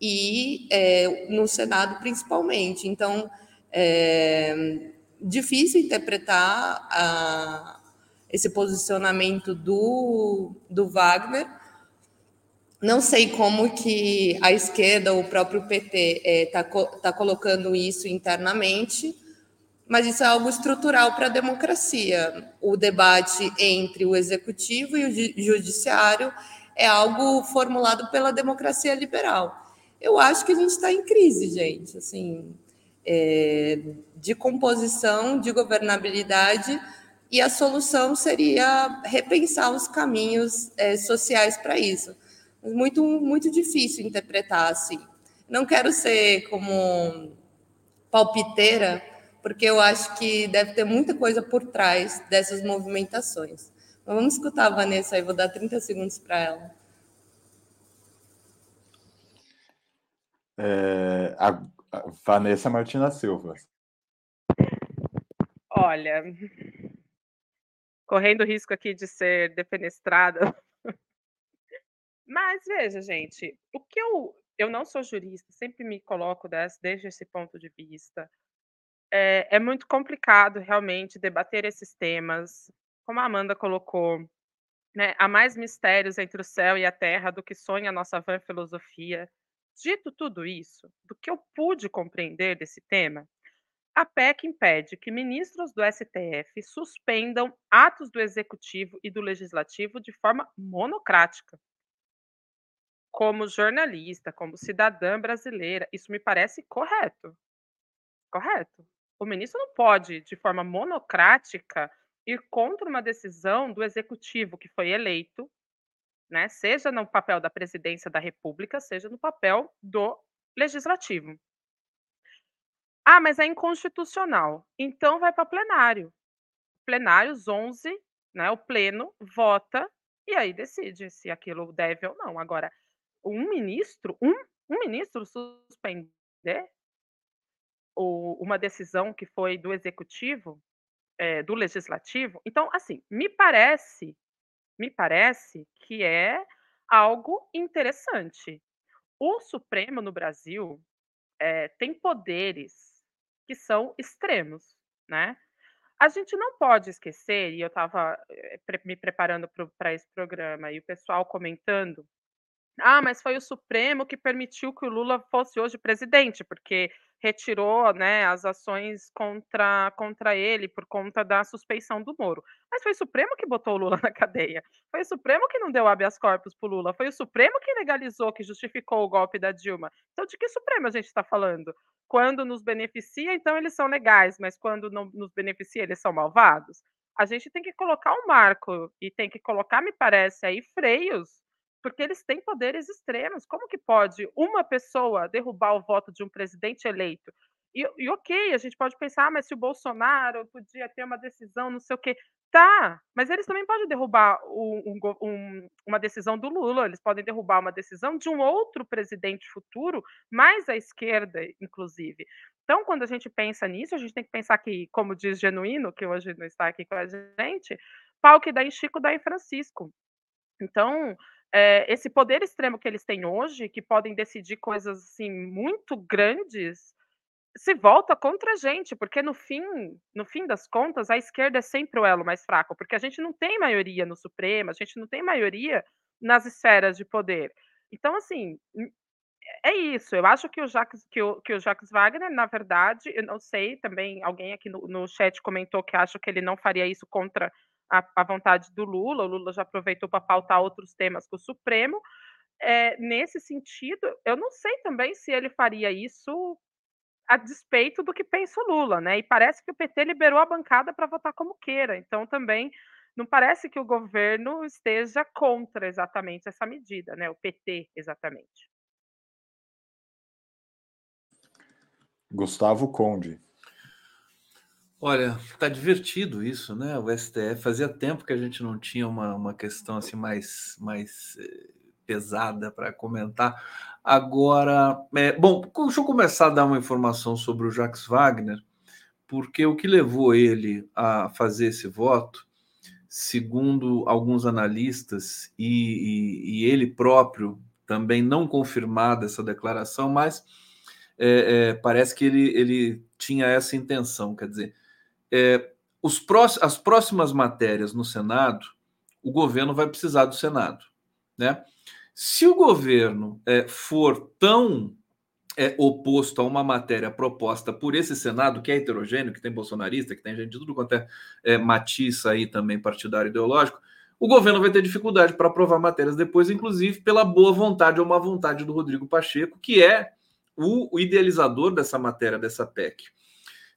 e é, no Senado principalmente. Então, difícil interpretar a, esse posicionamento do, do Wagner. Não sei como que a esquerda, o próprio PT, está é, tá, tá colocando isso internamente, mas isso é algo estrutural para a democracia. O debate entre o executivo e o judiciário é algo formulado pela democracia liberal eu acho que a gente está em crise, gente, assim, é, de composição, de governabilidade, e a solução seria repensar os caminhos é, sociais para isso. Muito, muito difícil interpretar assim. Não quero ser como palpiteira, porque eu acho que deve ter muita coisa por trás dessas movimentações. Mas vamos escutar a Vanessa aí, vou dar 30 segundos para ela. É, a, a Vanessa Martina Silva. Olha, correndo risco aqui de ser defenestrada. Mas veja, gente, o que eu eu não sou jurista, sempre me coloco desse, desde esse ponto de vista. É, é muito complicado realmente debater esses temas, como a Amanda colocou, né? Há mais mistérios entre o céu e a terra do que sonha a nossa vã filosofia. Dito tudo isso, do que eu pude compreender desse tema, a PEC impede que ministros do STF suspendam atos do Executivo e do Legislativo de forma monocrática. Como jornalista, como cidadã brasileira, isso me parece correto. Correto. O ministro não pode, de forma monocrática, ir contra uma decisão do Executivo que foi eleito né? Seja no papel da presidência da República, seja no papel do legislativo. Ah, mas é inconstitucional. Então vai para plenário. Plenários 11, né? O pleno vota e aí decide se aquilo deve ou não. Agora, um ministro, um, um ministro suspender ou uma decisão que foi do executivo, é, do legislativo. Então, assim, me parece, me parece que é algo interessante. O Supremo no Brasil é, tem poderes que são extremos, né? A gente não pode esquecer, e eu estava eh, me preparando para esse programa, e o pessoal comentando, ah, mas foi o Supremo que permitiu que o Lula fosse hoje presidente, porque retirou né, as ações contra, contra ele por conta da suspeição do Moro. Mas foi o Supremo que botou o Lula na cadeia. Foi o Supremo que não deu habeas corpus para o Lula. Foi o Supremo que legalizou, que justificou o golpe da Dilma. Então, de que Supremo a gente está falando? Quando nos beneficia, então eles são legais, mas quando não nos beneficia, eles são malvados? A gente tem que colocar um marco e tem que colocar, me parece, aí freios porque eles têm poderes extremos. Como que pode uma pessoa derrubar o voto de um presidente eleito? E, e, ok, a gente pode pensar, ah, mas se o Bolsonaro podia ter uma decisão, não sei o quê. Tá, mas eles também podem derrubar um, um, uma decisão do Lula, eles podem derrubar uma decisão de um outro presidente futuro, mais à esquerda, inclusive. Então, quando a gente pensa nisso, a gente tem que pensar que, como diz Genuíno, que hoje não está aqui com a gente, pau que dá em Chico dá em Francisco. Então, é, esse poder extremo que eles têm hoje, que podem decidir coisas assim muito grandes, se volta contra a gente, porque no fim, no fim das contas, a esquerda é sempre o elo mais fraco, porque a gente não tem maioria no Supremo, a gente não tem maioria nas esferas de poder. Então, assim, hum, é isso. Eu acho que o Jacques, que o, que o Jacques Wagner, na verdade, eu não sei, também alguém aqui no, no chat comentou que acha que ele não faria isso contra a, a vontade do Lula, o Lula já aproveitou para pautar outros temas com o Supremo. É, nesse sentido, eu não sei também se ele faria isso a despeito do que pensa o Lula, né? E parece que o PT liberou a bancada para votar como queira. Então também não parece que o governo esteja contra exatamente essa medida, né? O PT exatamente. Gustavo Conde. Olha, tá divertido isso, né? O STF fazia tempo que a gente não tinha uma, uma questão assim mais, mais eh, pesada para comentar. Agora, é, bom, deixa eu começar a dar uma informação sobre o Jacques Wagner, porque o que levou ele a fazer esse voto, segundo alguns analistas e, e, e ele próprio também não confirmada essa declaração, mas é, é, parece que ele, ele tinha essa intenção, quer dizer, é, os próximos, as próximas matérias no Senado, o governo vai precisar do Senado. Né? Se o governo é, for tão é, oposto a uma matéria proposta por esse Senado, que é heterogêneo, que tem bolsonarista, que tem gente de tudo quanto é, é matiz aí também partidário ideológico, o governo vai ter dificuldade para aprovar matérias depois, inclusive pela boa vontade ou má vontade do Rodrigo Pacheco, que é o, o idealizador dessa matéria, dessa PEC.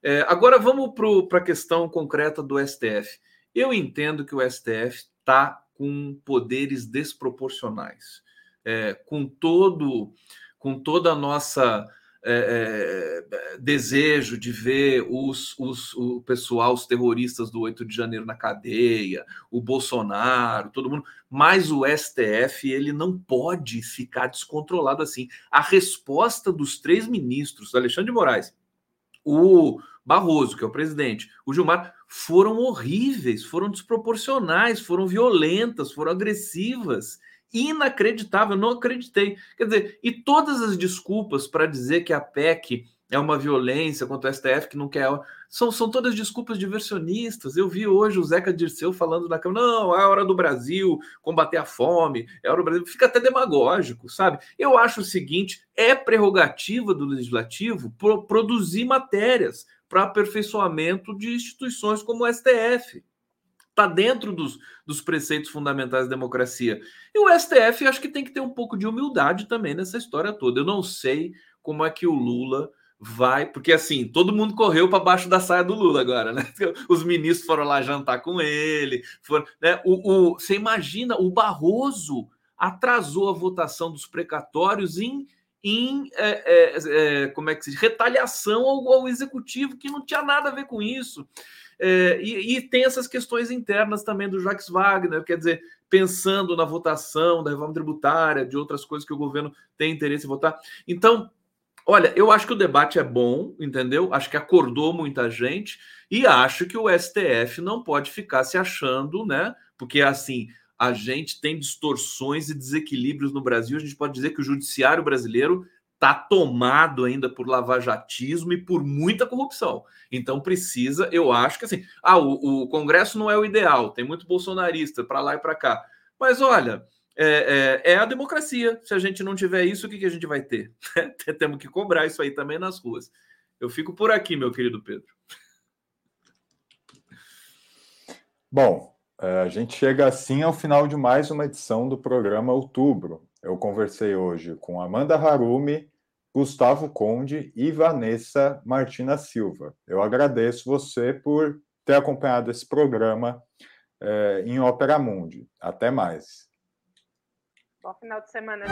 É, agora vamos para a questão concreta do STF. Eu entendo que o STF está com poderes desproporcionais, é, com todo, com toda a nossa é, é desejo de ver os, os, o pessoal, os terroristas do 8 de janeiro na cadeia, o Bolsonaro, todo mundo, mas o STF ele não pode ficar descontrolado assim. A resposta dos três ministros, Alexandre de Moraes, o Barroso, que é o presidente, o Gilmar, foram horríveis, foram desproporcionais, foram violentas, foram agressivas. Inacreditável, não acreditei. Quer dizer, e todas as desculpas para dizer que a PEC é uma violência contra o STF que não quer. São, são todas desculpas diversionistas. Eu vi hoje o Zeca Dirceu falando na Câmara: não, é hora do Brasil combater a fome, é hora do Brasil. Fica até demagógico, sabe? Eu acho o seguinte: é prerrogativa do legislativo pro, produzir matérias para aperfeiçoamento de instituições como o STF. Está dentro dos, dos preceitos fundamentais da democracia. E o STF acho que tem que ter um pouco de humildade também nessa história toda. Eu não sei como é que o Lula vai, porque assim, todo mundo correu para baixo da saia do Lula agora, né? Os ministros foram lá jantar com ele, foram, né? O, o, você imagina o Barroso atrasou a votação dos precatórios em, em é, é, é, como é que se diz? retaliação ao, ao, executivo, que não tinha nada a ver com isso. É, e, e, tem essas questões internas também do Jacques Wagner, quer dizer, pensando na votação da reforma tributária, de outras coisas que o governo tem interesse em votar. Então, olha, eu acho que o debate é bom, entendeu? Acho que acordou muita gente e acho que o STF não pode ficar se achando, né? Porque assim, a gente tem distorções e desequilíbrios no Brasil. A gente pode dizer que o judiciário brasileiro está tomado ainda por lavajatismo e por muita corrupção. Então precisa, eu acho que assim, ah, o, o Congresso não é o ideal, tem muito bolsonarista para lá e para cá. Mas olha, é, é, é, a democracia. Se a gente não tiver isso, o que, que a gente vai ter? Temos que cobrar isso aí também nas ruas. Eu fico por aqui, meu querido Pedro. Bom, é, a gente chega assim ao final de mais uma edição do programa Outubro. Eu conversei hoje com Amanda Harumi, Gustavo Conde e Vanessa Martina Silva. Eu agradeço você por ter acompanhado esse programa é, em Ópera Mundi. Até mais. Bom final de semana.